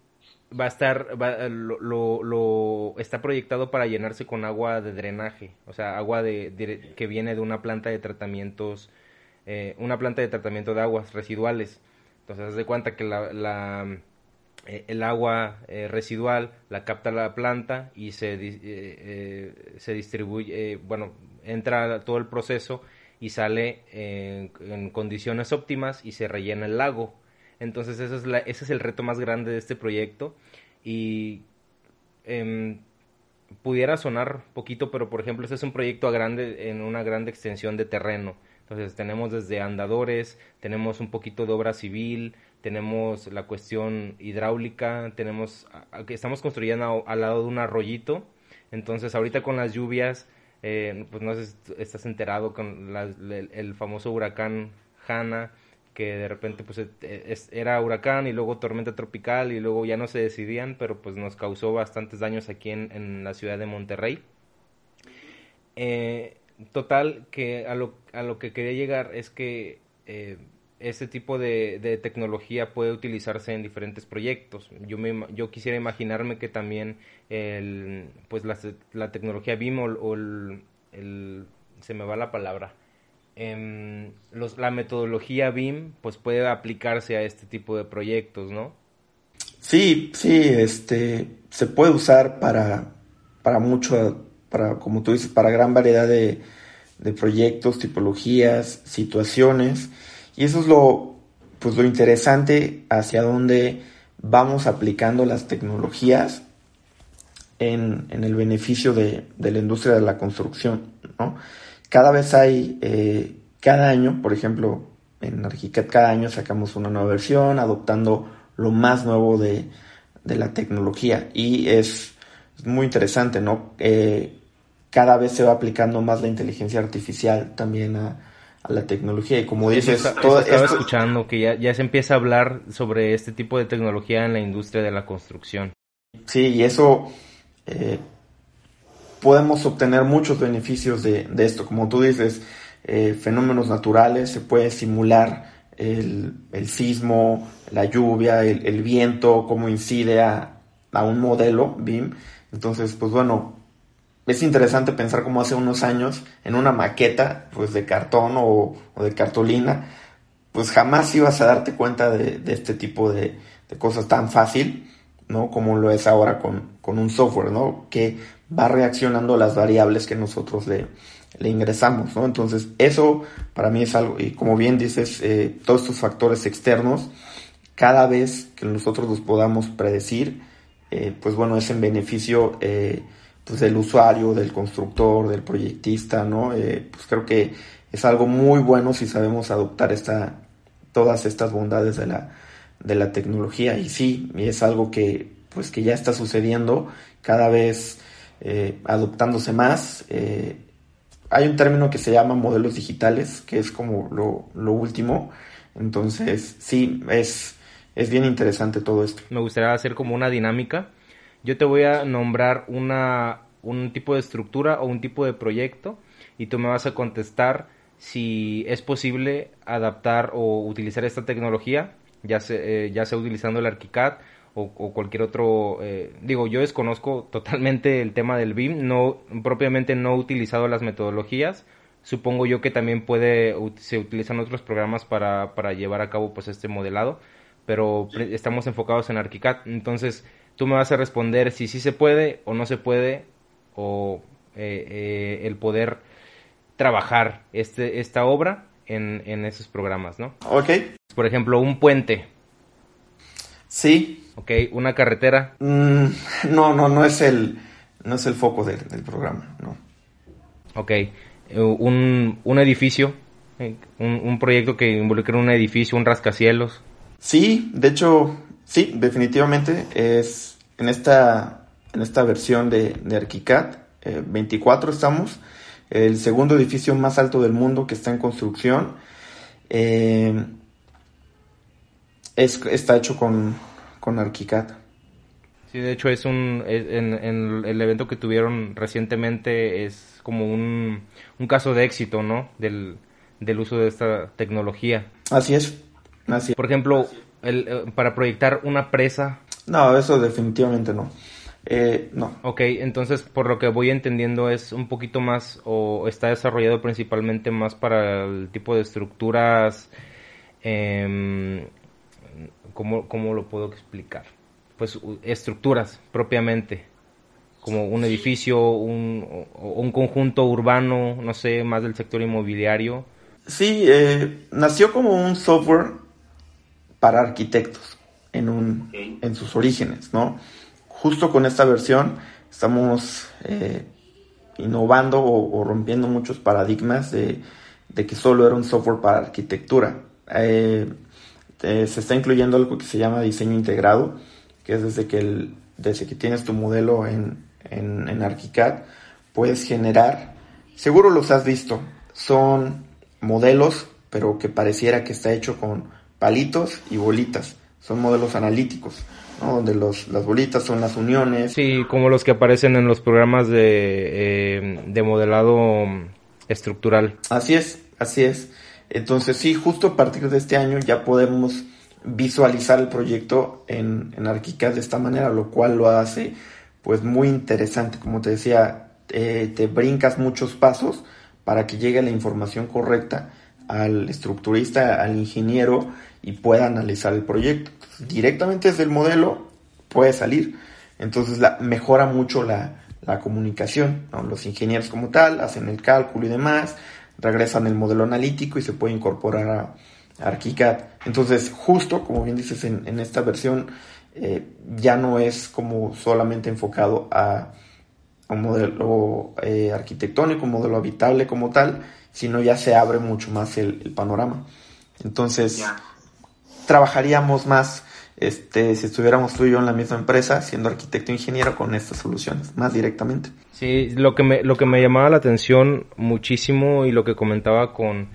va a estar, lo, lo, está proyectado para llenarse con agua de drenaje, o sea, agua de, que viene de una planta de tratamientos, eh, una planta de tratamiento de aguas residuales. Entonces, haz de cuenta que la, eh, el agua eh, residual la capta la planta y se, se distribuye, bueno, entra todo el proceso y sale en condiciones óptimas y se rellena el lago entonces eso es la, ese es el reto más grande de este proyecto y em, pudiera sonar poquito, pero por ejemplo este es un proyecto grande, en una grande extensión de terreno. Entonces tenemos desde andadores, tenemos un poquito de obra civil, tenemos la cuestión hidráulica, tenemos, estamos construyendo al lado de un arroyito. Entonces ahorita con las lluvias, eh, pues no sé si estás enterado con el famoso huracán Hanna, que de repente pues e, era huracán y luego tormenta tropical y luego ya no se decidían, pero pues nos causó bastantes daños aquí en, la ciudad de Monterrey. Eh, total, que a lo, a lo que quería llegar es que este tipo de, tecnología puede utilizarse en diferentes proyectos. Yo, me, yo quisiera imaginarme que también el, pues la, la tecnología BIM o, el, se me va la palabra, em, la metodología BIM pues puede aplicarse a este tipo de proyectos, ¿no? Sí, sí, este, se puede usar para, para mucho, para, como tú dices, para gran variedad de, de proyectos, tipologías, situaciones. Y eso es lo, pues lo interesante hacia dónde vamos aplicando las tecnologías en, el beneficio de, la industria de la construcción. ¿no? Cada vez hay, eh, cada año, por ejemplo, en Archicad cada año sacamos una nueva versión, adoptando lo más nuevo de, la tecnología. Y es, muy interesante, ¿no? Eh, cada vez se va aplicando más la inteligencia artificial también a, la tecnología. Y como dices, todo estaba escuchando que ya, ya se empieza a hablar sobre este tipo de tecnología en la industria de la construcción. Sí, y eso eh, podemos obtener muchos beneficios de, esto. Como tú dices, eh, fenómenos naturales, se puede simular el, sismo, la lluvia, el, viento, cómo incide a, a, un modelo BIM. Entonces, pues bueno, es interesante pensar como hace unos años en una maqueta pues de cartón o, de cartulina, pues jamás ibas a darte cuenta de, este tipo de, cosas tan fácil, ¿no? Como lo es ahora con, un software, ¿no? Que va reaccionando a las variables que nosotros le, le ingresamos, ¿no? Entonces, eso para mí es algo, y como bien dices, eh, todos estos factores externos, cada vez que nosotros los podamos predecir, eh, pues bueno, es en beneficio eh, pues del usuario, del constructor, del proyectista, ¿no? Eh, pues creo que es algo muy bueno si sabemos adoptar esta, todas estas bondades de la, de la tecnología. Y sí, es algo que, pues que ya está sucediendo, cada vez eh, adoptándose más. Eh, hay un término que se llama modelos digitales, que es como lo, lo último. Entonces, sí, es, es bien interesante todo esto. Me gustaría hacer como una dinámica yo te voy a nombrar una, un tipo de estructura o un tipo de proyecto y tú me vas a contestar si es posible adaptar o utilizar esta tecnología, ya, sea, eh, ya sea utilizando el ArchiCAD o, cualquier otro, eh, digo, yo desconozco totalmente el tema del BIM, no, propiamente no he utilizado las metodologías, supongo yo que también puede, se utilizan otros programas para, para llevar a cabo pues este modelado, pero estamos enfocados en ArchiCAD, entonces Tú me vas a responder si sí se puede o no se puede o eh, eh, el poder trabajar este, esta obra en, en esos programas, ¿no? Ok. Por ejemplo, un puente. Sí. Ok, una carretera. Mm, no, no, no es el, no es el foco del, programa, no. Ok, eh, un, un edificio, un, un proyecto que involucre un edificio, un rascacielos. Sí, de hecho, Sí, definitivamente es en esta, en esta versión de, de Arquicad, 24 eh, estamos, el segundo edificio más alto del mundo que está en construcción. Eh, es, está hecho con, con Arquicad. Sí, de hecho es un, en, en, el evento que tuvieron recientemente es como un, un caso de éxito, ¿no? Del, del uso de esta tecnología. Así es. Así. Por ejemplo, el, eh, para proyectar una presa? No, eso definitivamente no. Eh, no. Ok, entonces por lo que voy entendiendo es un poquito más o está desarrollado principalmente más para el tipo de estructuras, eh, ¿cómo, ¿cómo, lo puedo explicar? Pues estructuras propiamente, como un edificio, un, un conjunto urbano, no sé, más del sector inmobiliario. Sí, eh, nació como un software para arquitectos en, un, en sus orígenes, ¿no? Justo con esta versión estamos eh, innovando o, rompiendo muchos paradigmas de, que solo era un software para arquitectura. Eh, eh, se está incluyendo algo que se llama diseño integrado, que es desde que, el, desde que tienes tu modelo en, en, en ArchiCAD, puedes generar, seguro los has visto, son modelos, pero que pareciera que está hecho con palitos y bolitas. Son modelos analíticos, ¿no? donde los, las bolitas son las uniones. Sí, como los que aparecen en los programas de, eh, de modelado estructural. Así es, así es. Entonces sí, justo a partir de este año ya podemos visualizar el proyecto en, en ArchiCAD de esta manera, lo cual lo hace pues muy interesante. Como te decía, te brincas muchos pasos para que llegue la información correcta al estructurista, al ingeniero y pueda analizar el proyecto. Directamente desde el modelo puede salir. Entonces la, mejora mucho la, comunicación. Los ingenieros como tal hacen el cálculo y demás, regresan el modelo analítico y se puede incorporar a, ArchiCAD. Entonces justo, como bien dices, en, esta versión eh, ya no es como solamente enfocado a, un modelo eh, arquitectónico, un modelo habitable como tal, sino ya se abre mucho más el, panorama. Entonces, trabajaríamos más este, si estuviéramos tú y yo en la misma empresa, siendo arquitecto e ingeniero, con estas soluciones, más directamente. Sí, lo que me, lo que me llamaba la atención muchísimo y lo que comentaba con,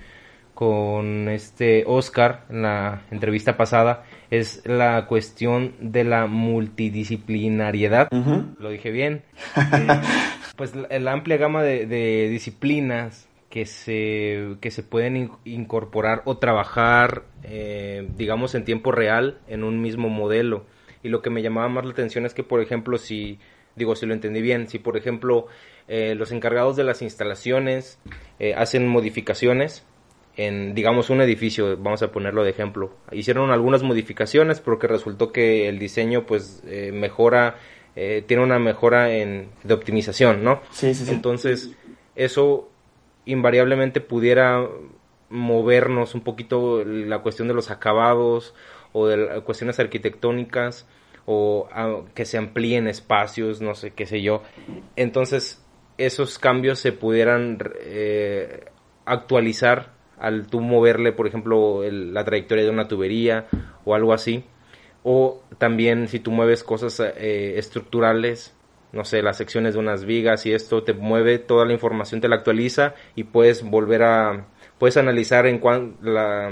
con este Oscar en la entrevista pasada es la cuestión de la multidisciplinariedad. Lo dije bien. pues la, amplia gama de disciplinas que se, que se pueden incorporar o trabajar, eh, digamos, en tiempo real en un mismo modelo. Y lo que me llamaba más la atención es que, por ejemplo, si, digo, si lo entendí bien, si, por ejemplo, eh, los encargados de las instalaciones eh, hacen modificaciones en, digamos, un edificio, vamos a ponerlo de ejemplo, hicieron algunas modificaciones porque resultó que el diseño, pues, mejora, tiene una mejora en, de optimización, ¿no? Sí, sí, sí. Entonces, eso invariablemente pudiera movernos un poquito la cuestión de los acabados o de cuestiones arquitectónicas o que se amplíen espacios, no sé, qué sé yo. Entonces, esos cambios se pudieran eh, actualizar al tú moverle, por ejemplo, la trayectoria de una tubería o algo así. O también si tú mueves cosas eh, estructurales, no sé, las secciones de unas vigas y esto te mueve toda la información, te la actualiza y puedes volver a, puedes analizar en la,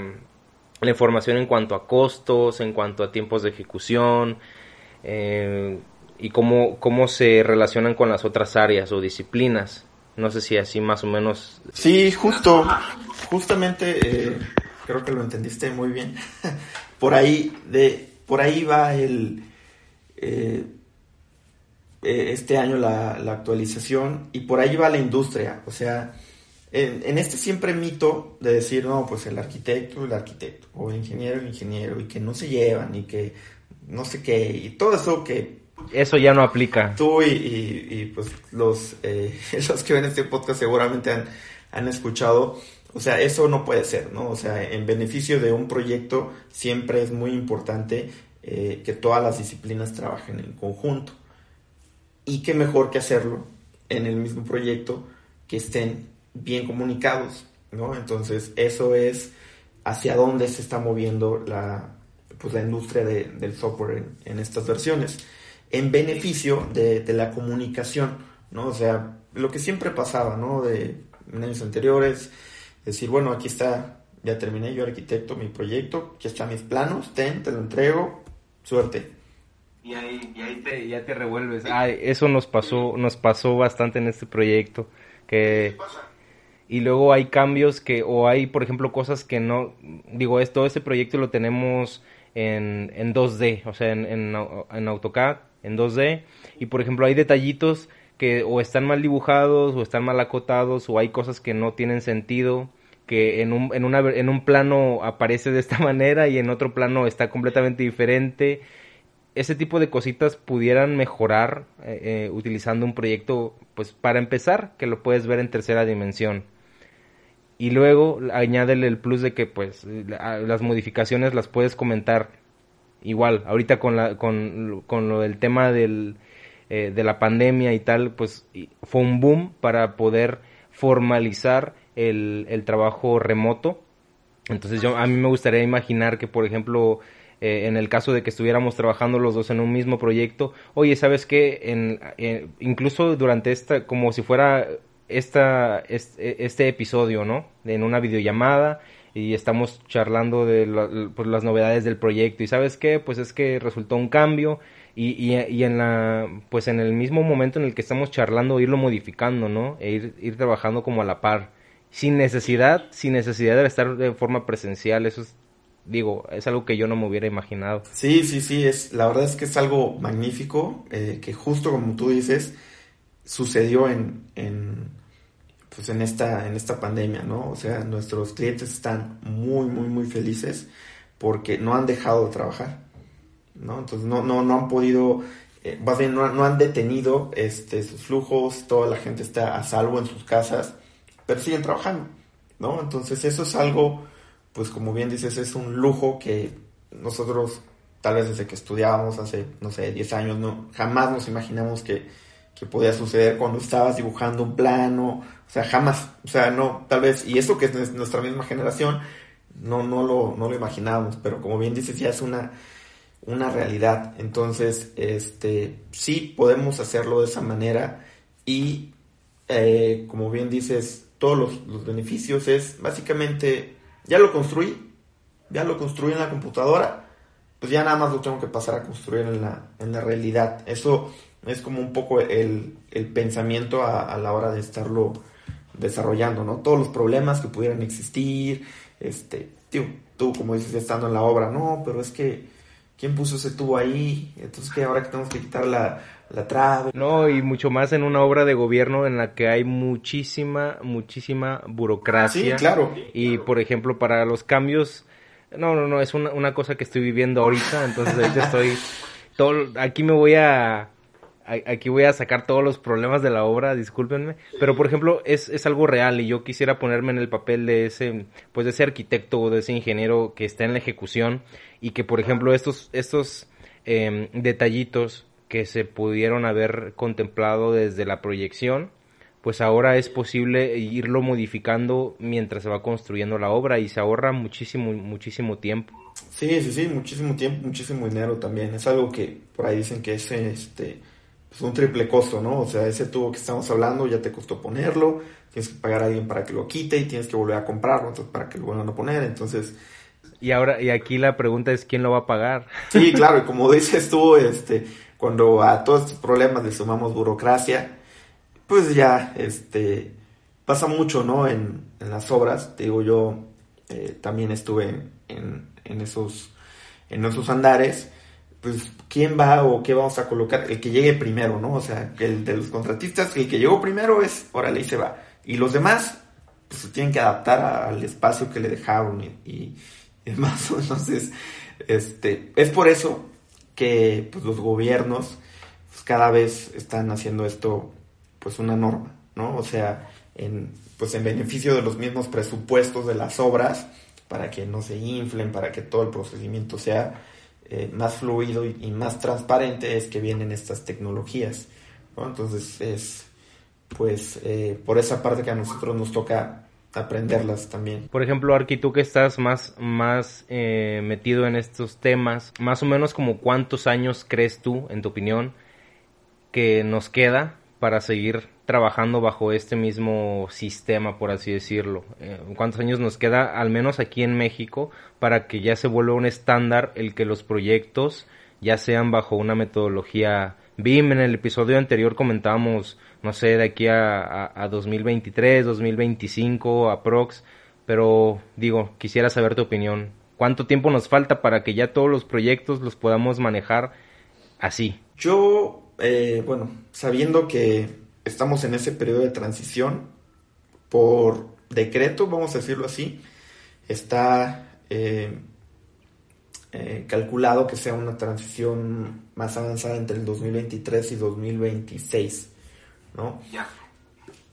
la información en cuanto a costos, en cuanto a tiempos de ejecución eh, y cómo, cómo se relacionan con las otras áreas o disciplinas. No sé si así más o menos. Sí, justo, justamente eh, creo que lo entendiste muy bien. por ahí de, por ahí va el eh, eh, este año la, actualización y por ahí va la industria. O sea, en, este siempre mito de decir, no, pues el arquitecto, el arquitecto, o el ingeniero, el ingeniero, y que no se llevan, y que no sé qué, y todo eso que... Eso ya no aplica. Tú y, pues los, eh, los que ven este podcast seguramente han, han escuchado. O sea, eso no puede ser, ¿no? O sea, en beneficio de un proyecto siempre es muy importante eh, que todas las disciplinas trabajen en conjunto. Y qué mejor que hacerlo en el mismo proyecto que estén bien comunicados, ¿no? Entonces, eso es hacia dónde se está moviendo la, pues, la industria del software en, estas versiones, en beneficio de, la comunicación, ¿no? O sea, lo que siempre pasaba, ¿no? De en años anteriores, decir, bueno, aquí está, ya terminé yo arquitecto mi proyecto, aquí están mis planos, ten, te lo entrego, suerte y ahí, y ahí te, ya te revuelves. eso nos pasó, nos pasó bastante en este proyecto. Que, y luego hay cambios que, o hay, por ejemplo, cosas que no, digo, es, todo este proyecto lo tenemos en, en 2D, o sea, en, en, AutoCAD, en 2D, y por ejemplo hay detallitos que o están mal dibujados, o están mal acotados, o hay cosas que no tienen sentido, que en un, en, una, en un plano aparece de esta manera y en otro plano está completamente diferente ese tipo de cositas pudieran mejorar eh, eh, utilizando un proyecto, pues para empezar, que lo puedes ver en tercera dimensión. Y luego añádele el plus de que pues las modificaciones las puedes comentar igual. Ahorita con, la, con, con lo del tema del, eh, de la pandemia y tal, pues fue un boom para poder formalizar el, el trabajo remoto. Entonces yo a mí me gustaría imaginar que por ejemplo eh, en el caso de que estuviéramos trabajando los dos en un mismo proyecto, oye, ¿sabes qué? En, incluso durante esta, como si fuera esta, este, episodio, ¿no? En una videollamada y estamos charlando de pues, las novedades del proyecto y ¿sabes qué? Pues es que resultó un cambio y, y, en la, pues en el mismo momento en el que estamos charlando irlo modificando, ¿no? E ir, ir trabajando como a la par sin necesidad, sin necesidad de estar de forma presencial, eso es digo, es algo que yo no me hubiera imaginado. Sí, sí, sí, es, la verdad es que es algo magnífico, eh, que justo como tú dices, sucedió en, en, pues en esta, en esta pandemia, ¿no? O sea, nuestros clientes están muy, muy, muy felices porque no han dejado de trabajar, ¿no? Entonces no, no, no han podido, eh, más bien no, no, han detenido este, sus flujos, toda la gente está a salvo en sus casas, pero siguen trabajando, ¿no? Entonces eso es algo, pues como bien dices, es un lujo que nosotros tal vez desde que estudiábamos hace, no sé, 10 años, no, jamás nos imaginamos que, que podía suceder cuando estabas dibujando un plano, o sea, jamás, o sea, no, tal vez, y eso que es nuestra misma generación, no, no, lo, no lo imaginábamos, pero como bien dices, ya es una, una realidad. Entonces, este, sí podemos hacerlo de esa manera y, eh, como bien dices, todos los, los, beneficios es básicamente, ya lo construí, ya lo construí en la computadora, pues ya nada más lo tengo que pasar a construir en la, en la realidad. Eso es como un poco el, el pensamiento a, a la hora de estarlo desarrollando, ¿no? Todos los problemas que pudieran existir, este, tío, tú como dices, estando en la obra, no, pero es que, ¿quién puso ese tubo ahí? Entonces, que ahora que tenemos que quitar la, la trave. No, y mucho más en una obra de gobierno en la que hay muchísima, muchísima burocracia. Sí, claro. Y, por ejemplo, para los cambios, no, no, no, es una, una cosa que estoy viviendo ahorita, entonces ahorita estoy, todo, aquí me voy a aquí voy a sacar todos los problemas de la obra, discúlpenme, pero por ejemplo es, es algo real y yo quisiera ponerme en el papel de ese, pues de ese arquitecto o de ese ingeniero que está en la ejecución y que por ejemplo estos, estos eh, detallitos que se pudieron haber contemplado desde la proyección, pues ahora es posible irlo modificando mientras se va construyendo la obra y se ahorra muchísimo, muchísimo tiempo. Sí, sí, sí, muchísimo tiempo, muchísimo dinero también. Es algo que por ahí dicen que es este pues un triple costo, ¿no? O sea, ese tubo que estamos hablando ya te costó ponerlo, tienes que pagar a alguien para que lo quite y tienes que volver a comprarlo entonces, para que lo vuelvan a poner, entonces... Y ahora, y aquí la pregunta es, ¿quién lo va a pagar? Sí, claro, y como dices tú, este, cuando a todos estos problemas le sumamos burocracia, pues ya, este, pasa mucho, ¿no? En, las obras, te digo, yo eh, también estuve en, en, en, esos, en esos andares, pues, ¿quién va o qué vamos a colocar? El que llegue primero, ¿no? O sea, el de los contratistas, el que llegó primero es, órale, y se va. Y los demás, pues se tienen que adaptar al espacio que le dejaron y, y, y demás. Entonces, este, es por eso que pues, los gobiernos pues, cada vez están haciendo esto, pues, una norma, ¿no? O sea, en, pues, en beneficio de los mismos presupuestos de las obras, para que no se inflen, para que todo el procedimiento sea eh, más fluido y, más transparente es que vienen estas tecnologías. ¿no? Entonces es pues eh, por esa parte que a nosotros nos toca aprenderlas también. Por ejemplo, Arqui, tú que estás más, más eh, metido en estos temas, más o menos como cuántos años crees tú, en tu opinión, que nos queda para seguir trabajando bajo este mismo sistema, por así decirlo. Eh, ¿Cuántos años nos queda, al menos aquí en México, para que ya se vuelva un estándar el que los proyectos ya sean bajo una metodología BIM? En el episodio anterior comentábamos, no sé, de aquí a, a, a 2023, 2025, aprox, pero digo, quisiera saber tu opinión. ¿Cuánto tiempo nos falta para que ya todos los proyectos los podamos manejar así? Yo, eh, bueno, sabiendo que estamos en ese periodo de transición por decreto, vamos a decirlo así, está eh, eh, calculado que sea una transición más avanzada entre el 2023 y 2026, ¿no? Ya.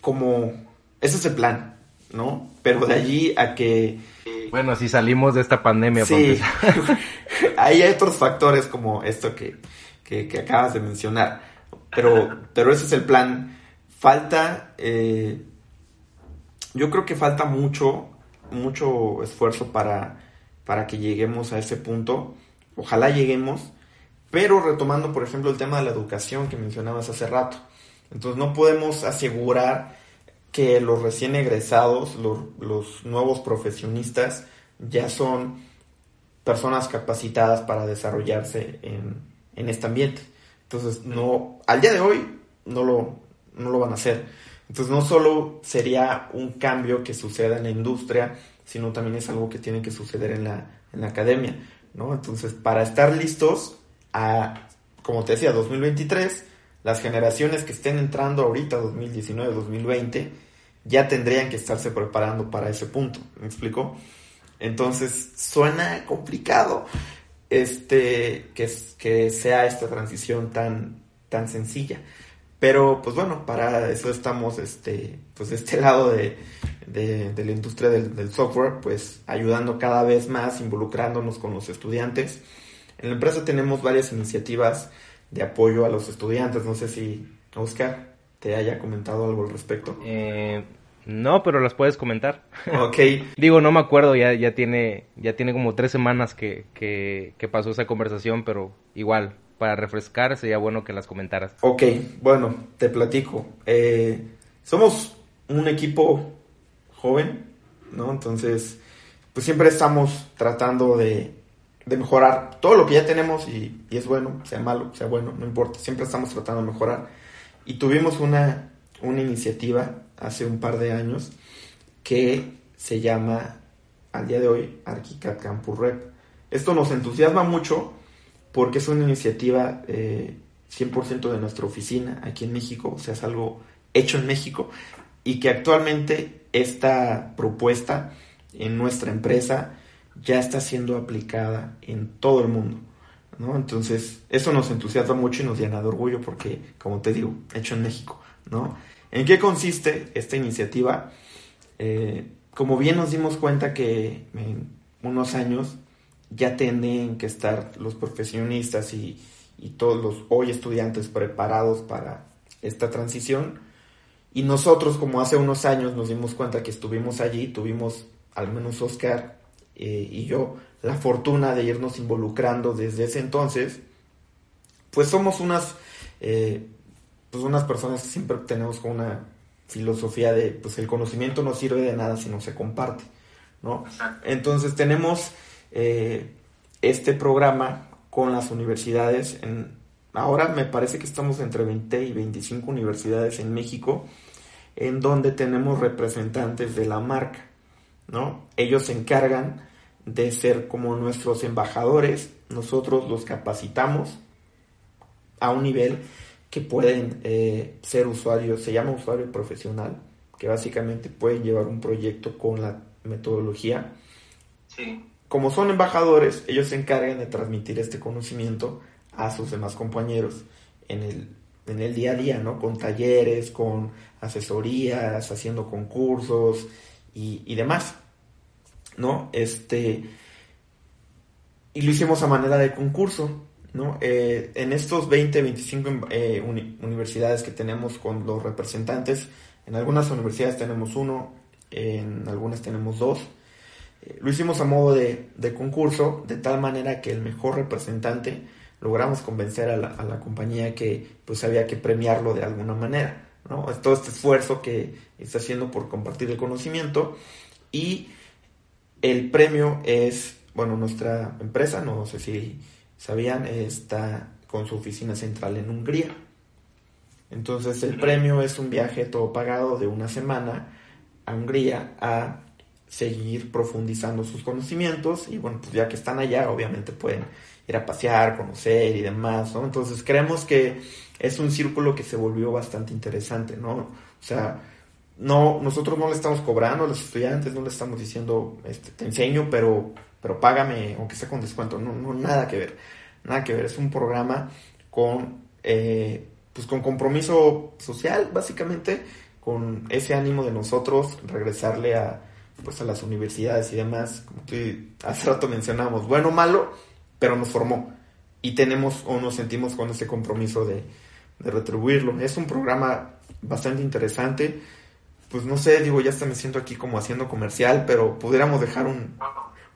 Como, ese es el plan, ¿no? Pero de allí a que... Bueno, si salimos de esta pandemia, sí, ahí hay otros factores como esto que, que, que acabas de mencionar, pero, pero ese es el plan falta, eh, yo creo que falta mucho, mucho esfuerzo para, para que lleguemos a ese punto. Ojalá lleguemos, pero retomando, por ejemplo, el tema de la educación que mencionabas hace rato. Entonces no podemos asegurar que los recién egresados, los, nuevos profesionistas, ya son personas capacitadas para desarrollarse en, en este ambiente. Entonces, no, al día de hoy no lo, no lo van a hacer. Entonces no solo sería un cambio que suceda en la industria, sino también es algo que tiene que suceder en la, en la academia, ¿no? Entonces, para estar listos a, como te decía, 2023, las generaciones que estén entrando ahorita, 2019, 2020, ya tendrían que estarse preparando para ese punto, ¿me explico? Entonces suena complicado este que, que sea esta transición tan, tan sencilla. Pero pues bueno, para eso estamos este, pues de este lado de, de, la industria del, del, software, pues ayudando cada vez más, involucrándonos con los estudiantes. En la empresa tenemos varias iniciativas de apoyo a los estudiantes. No sé si Oscar te haya comentado algo al respecto. Eh, no, pero las puedes comentar. Ok. Digo, no me acuerdo, ya, ya, tiene, ya tiene como tres semanas que, que, que pasó esa conversación, pero igual, para refrescar sería bueno que las comentaras. Ok, bueno, te platico. Eh, somos un equipo joven, ¿no? Entonces, pues siempre estamos tratando de, de mejorar todo lo que ya tenemos y, es bueno, sea malo, sea bueno, no importa, siempre estamos tratando de mejorar. Y tuvimos una, una iniciativa hace un par de años que se llama al día de hoy ArchiCAD Campus Rep. Esto nos entusiasma mucho porque es una iniciativa eh, 100% de nuestra oficina aquí en México, o sea, es algo hecho en México y que actualmente esta propuesta en nuestra empresa ya está siendo aplicada en todo el mundo. ¿no? Entonces, eso nos entusiasma mucho y nos llena de orgullo porque, como te digo, hecho en México. ¿no? ¿En qué consiste esta iniciativa? Eh, como bien nos dimos cuenta que en unos años ya tienen que estar los profesionistas y, y todos los hoy estudiantes preparados para esta transición. Y nosotros, como hace unos años, nos dimos cuenta que estuvimos allí, tuvimos, al menos Oscar eh, y yo, la fortuna de irnos involucrando desde ese entonces, pues somos unas, eh, pues unas personas que siempre tenemos como una filosofía de, pues el conocimiento no sirve de nada si no se comparte, ¿no? Entonces tenemos eh, este programa con las universidades. En, ahora me parece que estamos entre 20 y 25 universidades en México, en donde tenemos representantes de la marca, ¿no? Ellos se encargan de ser como nuestros embajadores, nosotros los capacitamos a un nivel que pueden eh, ser usuarios, se llama usuario profesional, que básicamente pueden llevar un proyecto con la metodología. Sí como son embajadores, ellos se encargan de transmitir este conocimiento a sus demás compañeros en el, en el día a día, ¿no? Con talleres, con asesorías, haciendo concursos y, y demás, ¿no? Este, y lo hicimos a manera de concurso, ¿no? Eh, en estos 20, 25 eh, uni universidades que tenemos con los representantes, en algunas universidades tenemos uno, en algunas tenemos dos, lo hicimos a modo de, concurso, de tal manera que el mejor representante logramos convencer a la, compañía que pues había que premiarlo de alguna manera, ¿no? Todo este esfuerzo que está haciendo por compartir el conocimiento y el premio es, bueno, nuestra empresa, no sé si sabían, está con su oficina central en Hungría. Entonces el premio es un viaje todo pagado de una semana a Hungría a seguir profundizando sus conocimientos y bueno, pues ya que están allá, obviamente pueden ir a pasear, conocer y demás, ¿no? Entonces creemos que es un círculo que se volvió bastante interesante, ¿no? O sea, no, nosotros no le estamos cobrando a los estudiantes, no le estamos diciendo, este, te enseño, pero, pero págame, aunque sea con descuento, no, no, nada que ver, nada que ver, es un programa con, eh, pues con compromiso social, básicamente, con ese ánimo de nosotros regresarle a, pues a las universidades y demás, como que hace rato mencionamos, bueno o malo, pero nos formó. Y tenemos o nos sentimos con ese compromiso de, de retribuirlo. Es un programa bastante interesante, pues no sé, digo, ya hasta me siento aquí como haciendo comercial, pero pudiéramos dejar un,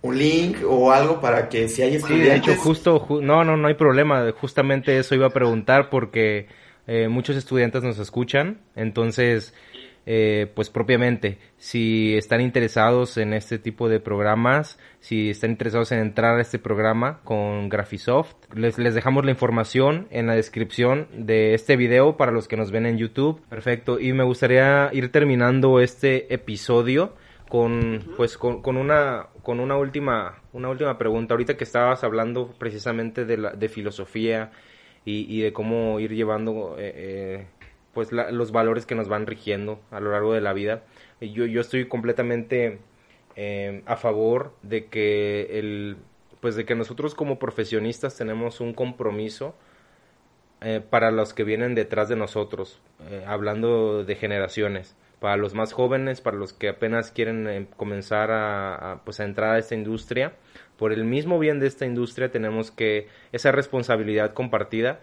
un link o algo para que si hay estudiantes... Sí, de hecho, justo, no, no, no hay problema, justamente eso iba a preguntar porque eh, muchos estudiantes nos escuchan, entonces eh, pues propiamente, si están interesados en este tipo de programas, si están interesados en entrar a este programa con Graphisoft, les, les dejamos la información en la descripción de este video para los que nos ven en YouTube. Perfecto, y me gustaría ir terminando este episodio con pues con, con, una con una última una última pregunta. Ahorita que estabas hablando precisamente de la de filosofía y, y de cómo ir llevando eh, eh pues los valores que nos van rigiendo a lo largo de la vida. Yo, yo estoy completamente eh, a favor de que el pues de que nosotros como profesionistas tenemos un compromiso eh, para los que vienen detrás de nosotros, eh, hablando de generaciones, para los más jóvenes, para los que apenas quieren eh, comenzar a, pues a entrar a esta industria, por el mismo bien de esta industria tenemos que esa responsabilidad compartida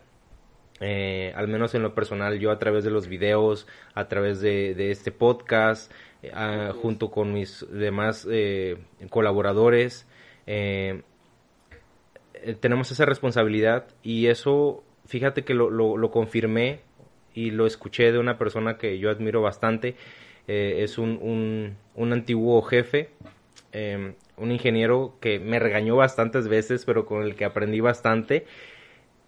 al menos en lo personal, yo a través de los videos, a través de, este podcast, junto con mis demás colaboradores, tenemos esa responsabilidad y eso fíjate que lo, lo, confirmé y lo escuché de una persona que yo admiro bastante. Eh, es un, un, antiguo jefe, un ingeniero que me regañó bastantes veces, pero con el que aprendí bastante.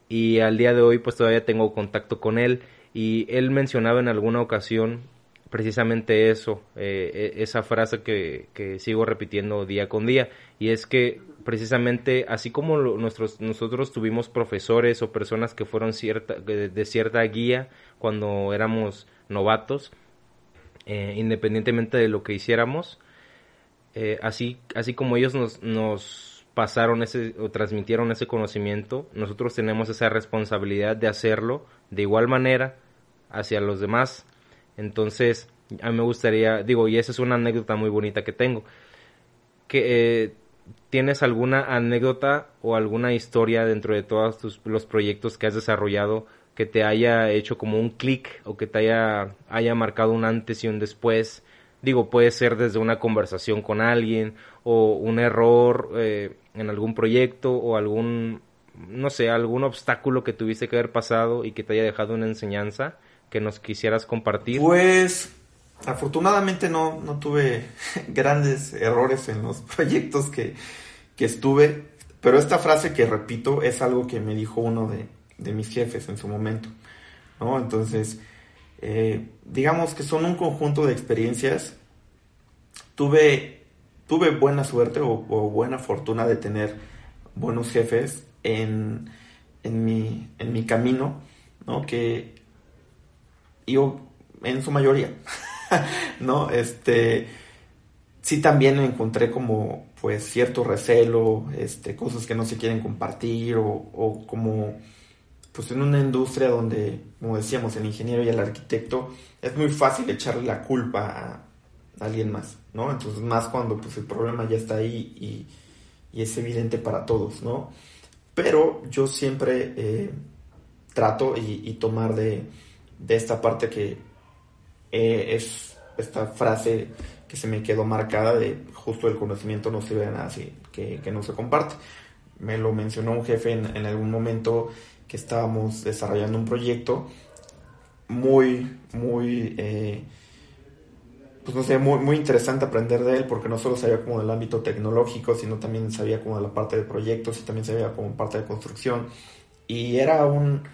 Y al día de hoy pues todavía tengo contacto con él. Y él mencionaba en alguna ocasión precisamente eso, eh, e, esa frase que, que sigo repitiendo día con día. Y es que precisamente así como nuestros, nosotros tuvimos profesores o personas que fueron cierta, de, cierta guía cuando éramos novatos, eh, independientemente de lo que hiciéramos, eh, así, así como ellos nos, nos pasaron ese o transmitieron ese conocimiento, nosotros tenemos esa responsabilidad de hacerlo de igual manera hacia los demás. Entonces, a mí me gustaría, digo, y esa es una anécdota muy bonita que tengo, que eh, ¿Tienes alguna anécdota o alguna historia dentro de todos los proyectos que has desarrollado que te haya hecho como un clic o que te haya, haya marcado un antes y un después? Digo, puede ser desde una conversación con alguien o un error eh, en algún proyecto o algún, no sé, algún obstáculo que tuviste que haber pasado y que te haya dejado una enseñanza que nos quisieras compartir. Pues afortunadamente no, no tuve grandes errores en los proyectos que, estuve, pero esta frase que repito es algo que me dijo uno de, mis jefes en su momento, ¿no? Entonces, eh, digamos que son un conjunto de experiencias. Tuve, tuve buena suerte o, buena fortuna de tener buenos jefes en, en, mi, en mi camino, ¿no? Que yo, en su mayoría, ¿no? Este, sí también encontré como, pues, cierto recelo, este, cosas que no se quieren compartir o, como, pues, en una industria donde, como decíamos, el ingeniero y el arquitecto, es muy fácil echarle la culpa alguien más, ¿no? Entonces, más cuando, pues, el problema ya está ahí y, es evidente para todos, ¿no? Pero yo siempre eh, trato y, tomar de, de esta parte que eh, es esta frase que se me quedó marcada de justo el conocimiento no sirve de nada así, que, no se comparte. Me lo mencionó un jefe en, algún momento que estábamos desarrollando un proyecto muy, muy, eh, pues no sé, muy, muy interesante aprender de él porque no solo sabía como del ámbito tecnológico, sino también sabía como de la parte de proyectos y también sabía como parte de construcción. Y era un,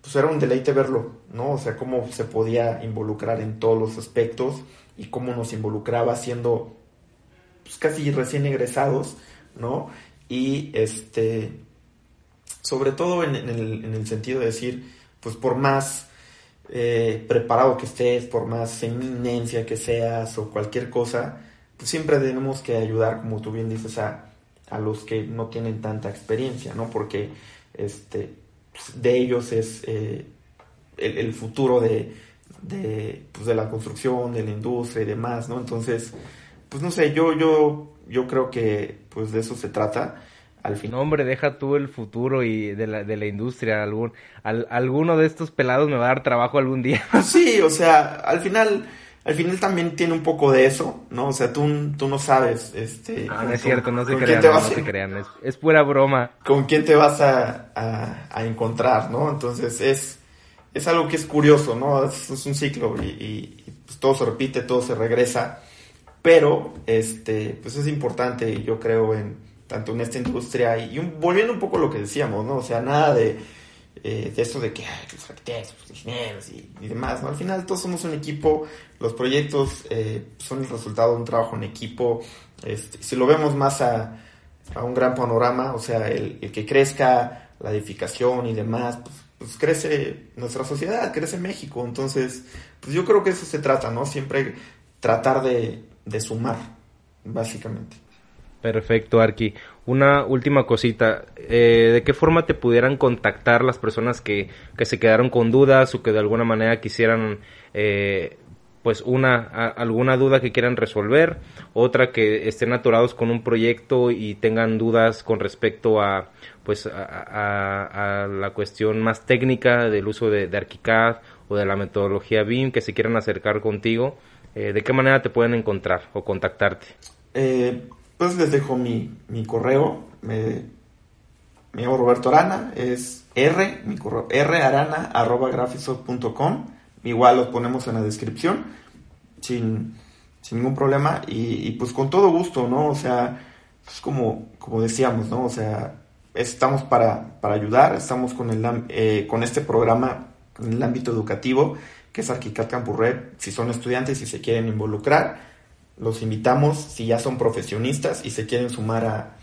pues era un deleite verlo, ¿no? O sea, cómo se podía involucrar en todos los aspectos y cómo nos involucraba siendo pues, casi recién egresados, ¿no? Y este, sobre todo en, el, en el, sentido de decir, pues por más eh, preparado que estés, por más eminencia que seas o cualquier cosa, pues siempre tenemos que ayudar, como tú bien dices, a, a los que no tienen tanta experiencia, ¿no? Porque este, de ellos es eh, el, futuro de, pues, de, la construcción, de la industria y demás, ¿no? Entonces, pues no sé, yo, yo, yo creo que pues de eso se trata. Al fin. No, hombre, deja tú el futuro y de la, de la industria. Algún, alguno de estos pelados me va a dar trabajo algún día. Sí, o sea, al final al final también tiene un poco de eso, ¿no? O sea, tú, tú no sabes, este... No, no es cierto, no se crean, no se crean, es, pura broma. Con quién te vas a, a, encontrar, ¿no? Entonces es, es algo que es curioso, ¿no? Es, un ciclo y, y, pues todo se repite, todo se regresa, pero, este, pues es importante, yo creo, en tanto en esta industria y, y volviendo un poco a lo que decíamos, ¿no? O sea, nada de eh, de eso de que los arquitectos, los ingenieros y, demás, ¿no? Al final todos somos un equipo, los proyectos eh, son el resultado de un trabajo en equipo, este, si lo vemos más a, un gran panorama, o sea, el, que crezca, la edificación y demás, pues, pues crece nuestra sociedad, crece México. Entonces, pues yo creo que eso se trata, ¿no? Siempre tratar de sumar, básicamente. Perfecto, Arki. Una última cosita. Eh, ¿De qué forma te pudieran contactar las personas que, que, se quedaron con dudas o que de alguna manera quisieran, eh, pues, una, alguna duda que quieran resolver? Otra que estén atorados con un proyecto y tengan dudas con respecto a, pues, a, a la cuestión más técnica del uso de, de, ArchiCAD o de la metodología BIM que se quieran acercar contigo. Eh, ¿De qué manera te pueden encontrar o contactarte? Eh pues les dejo mi, mi correo. Me, me, llamo Roberto Arana, es R, mi correo, rarana arroba Igual los ponemos en la descripción, sin, sin ningún problema. Y, pues con todo gusto, ¿no? O sea, pues como, como decíamos, ¿no? O sea, estamos para, para ayudar, estamos con, el, eh, con este programa en el ámbito educativo, que es Arquicad Campus si son estudiantes y se quieren involucrar los invitamos, si ya son profesionistas y se quieren sumar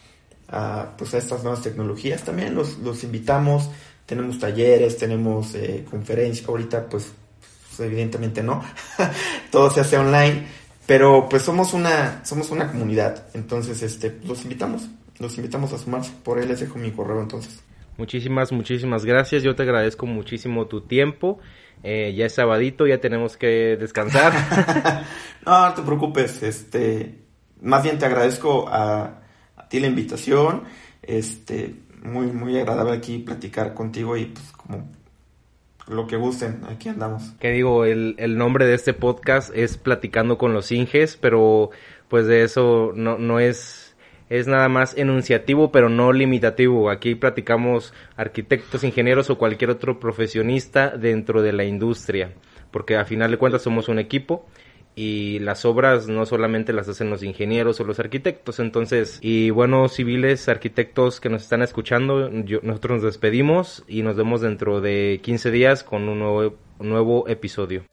a, pues a estas nuevas tecnologías, también los, los invitamos. Tenemos talleres, tenemos eh, conferencias, ahorita pues, pues evidentemente no, todo se hace online, pero pues somos una, somos una comunidad, entonces este, los invitamos, los invitamos a sumarse, por ahí les dejo mi correo entonces. Muchísimas, muchísimas gracias, yo te agradezco muchísimo tu tiempo eh, ya es sabadito, ya tenemos que descansar. no, no te preocupes, este, más bien te agradezco a, a, ti la invitación, este, muy, muy agradable aquí platicar contigo y pues como lo que gusten, aquí andamos. Que digo, el, el nombre de este podcast es Platicando con los Inges, pero pues de eso no, no es es nada más enunciativo pero no limitativo. Aquí platicamos arquitectos, ingenieros o cualquier otro profesionista dentro de la industria, porque a final de cuentas somos un equipo y las obras no solamente las hacen los ingenieros o los arquitectos, entonces, y bueno, civiles, arquitectos que nos están escuchando, nosotros nos despedimos y nos vemos dentro de 15 días con un nuevo, nuevo episodio.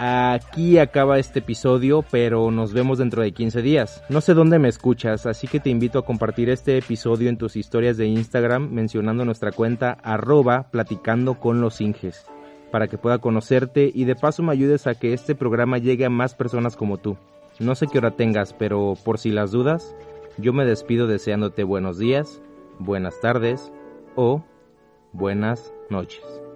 Aquí acaba este episodio, pero nos vemos dentro de 15 días. No sé dónde me escuchas, así que te invito a compartir este episodio en tus historias de Instagram mencionando nuestra cuenta arroba platicando con los Inges, para que pueda conocerte y de paso me ayudes a que este programa llegue a más personas como tú. No sé qué hora tengas, pero por si las dudas, yo me despido deseándote buenos días, buenas tardes o buenas noches.